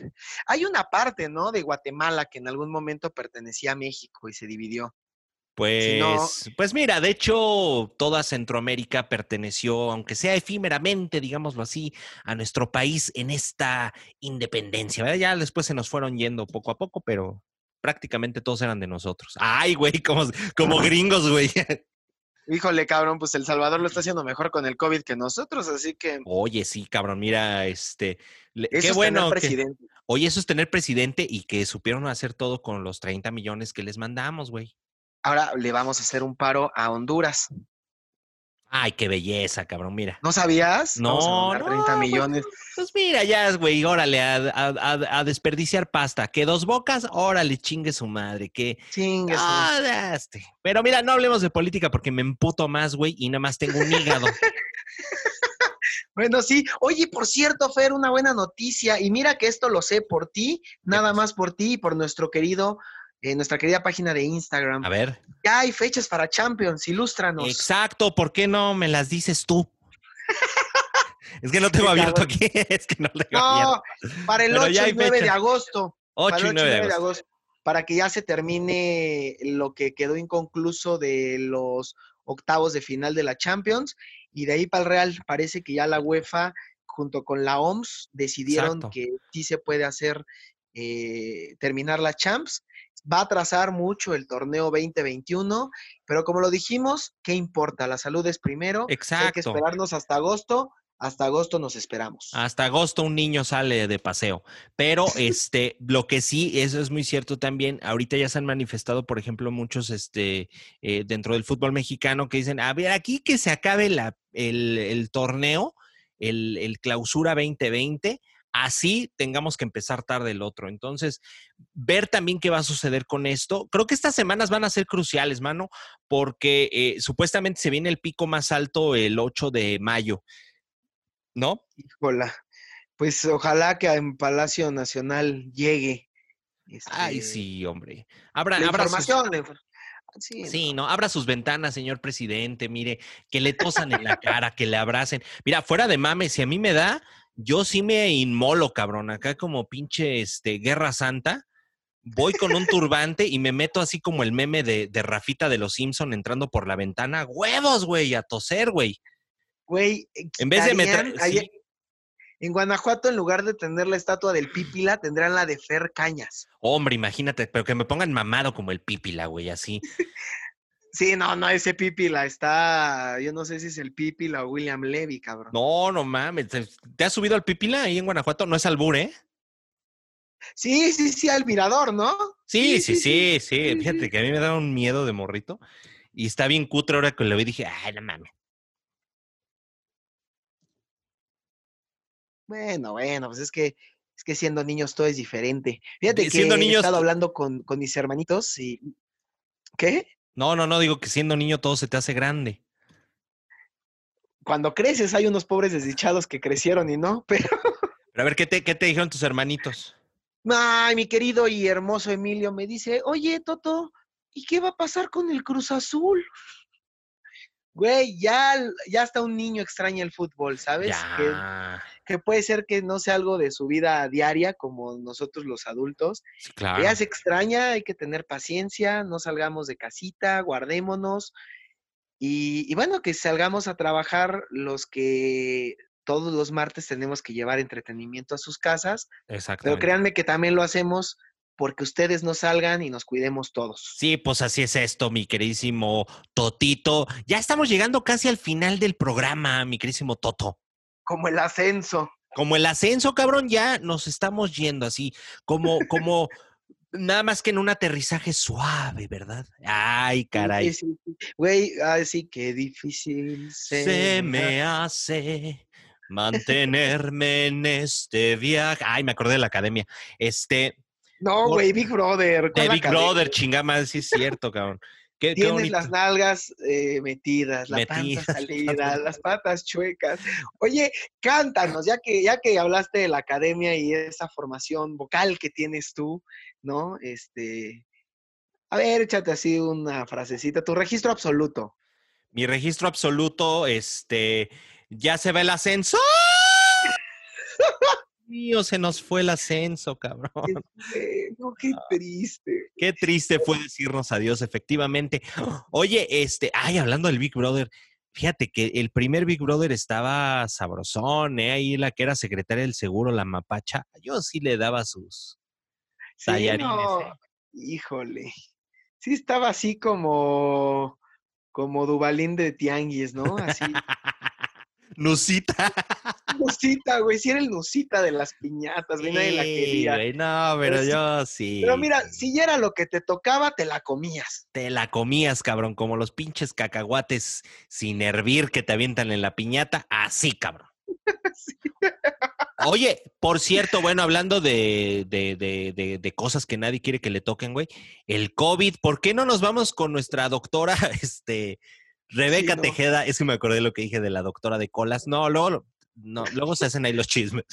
hay una parte, ¿no? De Guatemala que en algún momento pertenecía a México y se dividió. Pues, no- pues mira, de hecho, toda Centroamérica perteneció, aunque sea efímeramente, digámoslo así, a nuestro país en esta independencia. ¿verdad? Ya después se nos fueron yendo poco a poco, pero prácticamente todos eran de nosotros. Ay, güey, como, como gringos, güey. [laughs] Híjole, cabrón, pues El Salvador lo está haciendo mejor con el COVID que nosotros, así que Oye, sí, cabrón, mira, este, eso qué es bueno. tener que- oye, eso es tener presidente y que supieron hacer todo con los 30 millones que les mandamos, güey. Ahora le vamos a hacer un paro a Honduras. Ay, qué belleza, cabrón, mira. ¿No sabías? Vamos a No, mandar no, 30 pues, millones. Pues mira, ya, güey, órale, a, a- a- a desperdiciar pasta. Que dos bocas, órale, chingue su madre. Que. Chingue su- ya, este. Pero mira, no hablemos de política porque me emputo más, güey, y nada más tengo un hígado. [laughs] Bueno, sí. Oye, por cierto, Fer, una buena noticia. Y mira que esto lo sé por ti, nada más por ti y por nuestro querido, eh, nuestra querida página de Instagram. A ver. Ya hay fechas para Champions, ilústranos. Exacto, ¿por qué no me las dices tú? [laughs] [laughs] es que no tengo abierto aquí. Es que no tengo abierto. No, para el Pero 8 ya y hay 9 de fecha. agosto. para 8 el y 9 de agosto. Para que ya se termine lo que quedó inconcluso de los octavos de final de la Champions. Y de ahí para el Real, parece que ya la UEFA, junto con la OMS, decidieron Exacto. que sí se puede hacer, eh, terminar la Champs. Va a atrasar mucho el torneo 2021, pero como lo dijimos, ¿qué importa? La salud es primero. Hay que Exacto. esperarnos hasta agosto. Hasta agosto nos esperamos. Hasta agosto un niño sale de paseo. Pero este, lo que sí, eso es muy cierto también. Ahorita ya se han manifestado, por ejemplo, muchos este, eh, dentro del fútbol mexicano que dicen, a ver, aquí que se acabe la, el, el torneo, el, el clausura 2020, así tengamos que empezar tarde el otro. Entonces, ver también qué va a suceder con esto. Creo que estas semanas van a ser cruciales, mano, porque eh, supuestamente se viene el pico más alto el 8 de mayo. ¿No? Híjola. Pues ojalá que en Palacio Nacional llegue. Ay, este, sí, hombre. Abra, La información. infor- Sí, sí, no, abra sus ventanas, señor presidente. Mire, que le tosan en la cara, que le abracen. Mira, fuera de mames, si a mí me da, yo sí me inmolo, cabrón. Acá como pinche este, Guerra Santa. Voy con un [laughs] turbante y me meto así como el meme de, de Rafita de los Simpson entrando por la ventana. ¡Huevos, güey! A toser, güey. Güey, eh, En vez de meter. sí. En Guanajuato, en lugar de tener la estatua del Pípila, tendrán la de Fer Cañas. Hombre, imagínate, pero que me pongan mamado como el pípila, güey, así. Sí, no, no, ese Pípila está. Yo no sé si es el Pípila o William Levy, cabrón. No, no mames. ¿Te- ¿Te has subido al pípila ahí en Guanajuato? No es albur, ¿eh? Sí, sí, sí, al mirador, ¿no? Sí, sí, sí, sí. Fíjate que a mí me da un miedo de morrito. Y está bien cutre ahora que lo vi. Dije, ay, no mames. Bueno, bueno, pues es que es que siendo niños todo es diferente. Fíjate que siendo he niños estado hablando con, con mis hermanitos y. ¿Qué? No, no, no, digo que siendo niño todo se te hace grande. Cuando creces hay unos pobres desdichados que crecieron y no, [laughs] pero. Pero a ver, ¿qué te, qué te dijeron tus hermanitos? Ay, mi querido y hermoso Emilio me dice, oye, Toto, ¿y qué va a pasar con el Cruz Azul? Güey, ya, ya hasta un niño extraña el fútbol, ¿sabes? Ya. que puede ser que no sea algo de su vida diaria como nosotros los adultos. Sí, que claro. Ya se extraña, hay que tener paciencia, no salgamos de casita, guardémonos. Y, y bueno, que salgamos a trabajar los que todos los martes tenemos que llevar entretenimiento a sus casas, pero Exactamente. créanme que también lo hacemos porque ustedes no salgan y nos cuidemos todos. Sí, pues así es esto, mi queridísimo Totito. Ya estamos llegando casi al final del programa, mi queridísimo Toto. Como el ascenso. Como el ascenso, cabrón, ya nos estamos yendo así, como, [laughs] como, nada más que en un aterrizaje suave, ¿verdad? Ay, caray. Güey, así que difícil se, Se me hace mantenerme en este viaje. Ay, me acordé de la academia. Este, No, güey, Big Brother. de ¿cuál Big academia? Brother, chingama, sí es cierto, cabrón. Qué, Tienes las nalgas eh, metidas, la Metidas, [laughs] panza salida, las patas chuecas. Oye, cántanos, ya que, ya que hablaste de la academia y esa formación vocal que tienes tú, ¿no? Este, a ver, échate así una frasecita, tu registro absoluto. Mi registro absoluto, este, ya se ve el ascenso. [laughs] Mío, se nos fue el ascenso, cabrón. No, qué triste. Qué triste fue decirnos adiós, efectivamente. Oye, este, ay, hablando del Big Brother, fíjate que el primer Big Brother estaba sabrosón, ¿eh? Ahí la que era secretaria del seguro, la mapacha, yo sí le daba sus Sí, tallarines. no, ¿eh? híjole. Sí estaba así como, como Dubalín de Tianguis, ¿no? Así, Nusita. Nusita, güey, sí era el Nusita de las piñatas, güey, nadie la quería. güey, no, pero yo sí. Pero mira, si ya era lo que te tocaba, te la comías. Te la comías, cabrón, como los pinches cacahuates sin hervir que te avientan en la piñata, así, cabrón. [laughs] Sí. Oye, por cierto, bueno, hablando de, de, de, de, de cosas que nadie quiere que le toquen, güey, el COVID, ¿por qué no nos vamos con nuestra doctora, [laughs] este, Rebeca Sí, no. Tejeda? Es que me acordé de lo que dije de la doctora de colas. No, luego, no, luego se hacen ahí los chismes.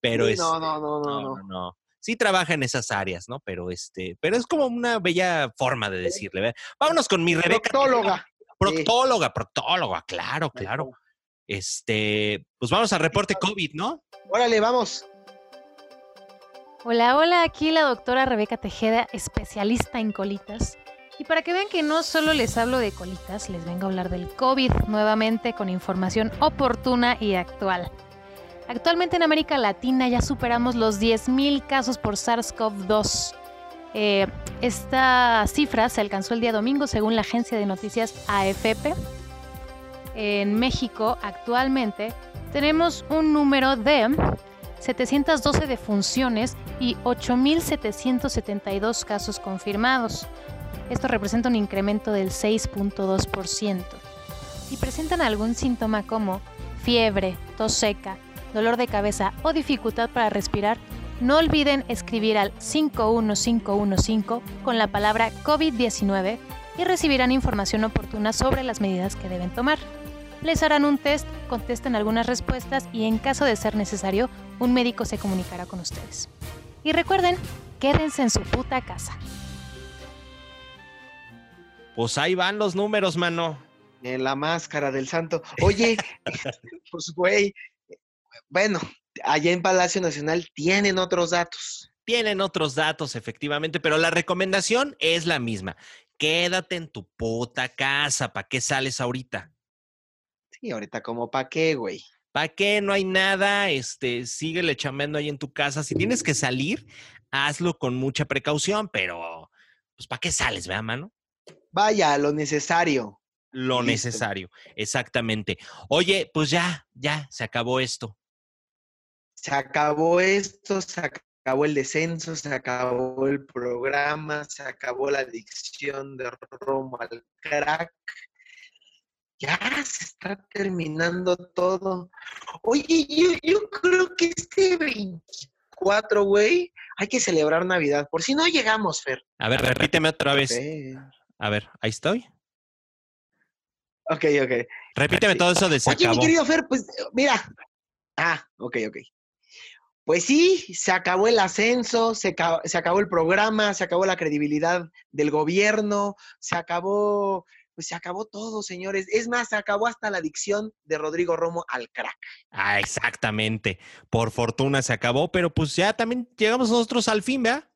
Pero Sí, es, no, no, no, no, no. Sí trabaja en esas áreas, ¿no? Pero este, pero es como una bella forma de decirle. Vámonos con mi Rebeca. Tejeda. Proctóloga. Proctóloga, proctóloga, claro, claro. Este, pues vamos al reporte COVID, ¿no? Órale, vamos. Hola, hola, aquí la doctora Rebeca Tejeda, especialista en colitas. Y para que vean que no solo les hablo de colitas, les vengo a hablar del COVID nuevamente con información oportuna y actual. Actualmente en América Latina ya superamos los 10.000 casos por SARS-CoV-2. Eh, esta cifra se alcanzó el día domingo según la agencia de noticias AFP. En México actualmente tenemos un número de 712 defunciones y 8.772 casos confirmados. Esto representa un incremento del 6.2%. Si presentan algún síntoma como fiebre, tos seca, dolor de cabeza o dificultad para respirar, no olviden escribir al 51515 con la palabra COVID-19 y recibirán información oportuna sobre las medidas que deben tomar. Les harán un test, contesten algunas respuestas y en caso de ser necesario, un médico se comunicará con ustedes. Y recuerden, quédense en su puta casa. Pues ahí van los números, mano. En la máscara del santo. Oye, [laughs] [laughs] pues güey, bueno, allá en Palacio Nacional tienen otros datos. Tienen otros datos, efectivamente, pero la recomendación es la misma. Quédate en tu puta casa. ¿Para qué sales ahorita? Sí, ahorita como pa' qué, güey. ¿Para qué? No hay nada. Este, síguele chambeando ahí en tu casa. Si tienes que salir, hazlo con mucha precaución, pero pues ¿para qué sales, vea, mano? Vaya, lo necesario. Lo Listo. necesario, exactamente. Oye, pues ya, ya, se acabó esto. Se acabó esto, se acabó el descenso, se acabó el programa, se acabó la adicción de Romo al crack. Ya se está terminando todo. Oye, yo, yo creo que este 24, güey, hay que celebrar Navidad. Por si no llegamos, Fer. A ver, repíteme otra vez. Fer. A ver, ahí estoy. Ok, ok. Repíteme todo eso de se Oye, acabó. mi querido Fer, pues mira. Ah, ok, ok. Pues sí, se acabó el ascenso, se, ca- se acabó el programa, se acabó la credibilidad del gobierno, se acabó, pues se acabó todo, señores. Es más, se acabó hasta la adicción de Rodrigo Romo al crack. Ah, exactamente. Por fortuna se acabó, pero pues ya también llegamos nosotros al fin, ¿verdad?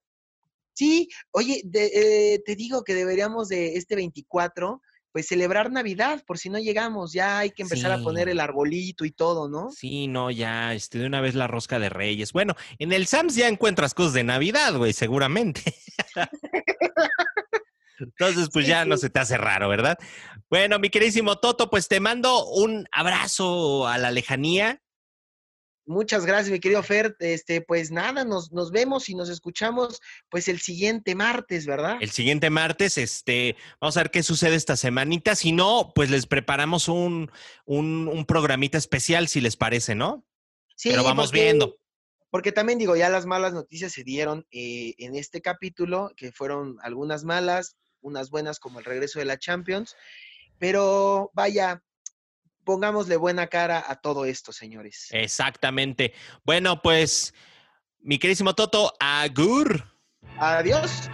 Sí, oye, de- eh, te digo que deberíamos de este 24, pues celebrar Navidad, por si no llegamos, ya hay que empezar a poner el arbolito y todo, ¿no? Sí, no, ya, este, de una vez la rosca de reyes. Bueno, en el Sams ya encuentras cosas de Navidad, güey, seguramente. [laughs] Entonces, pues Sí, ya no se te hace raro, ¿verdad? Bueno, mi queridísimo Toto, pues te mando un abrazo a la lejanía. Muchas gracias, mi querido Fer. Este, pues nada, nos, nos vemos y nos escuchamos pues el siguiente martes, ¿verdad? El siguiente martes, este, vamos a ver qué sucede esta semanita. Si no, pues les preparamos un, un, un programita especial, si les parece, ¿no? Sí, Pero vamos porque- viendo. Porque también digo, ya las malas noticias se dieron eh, en este capítulo, que fueron algunas malas, unas buenas como el regreso de la Champions. Pero vaya, pongámosle buena cara a todo esto, señores. Exactamente. Bueno, pues, mi queridísimo Toto, agur. Adiós.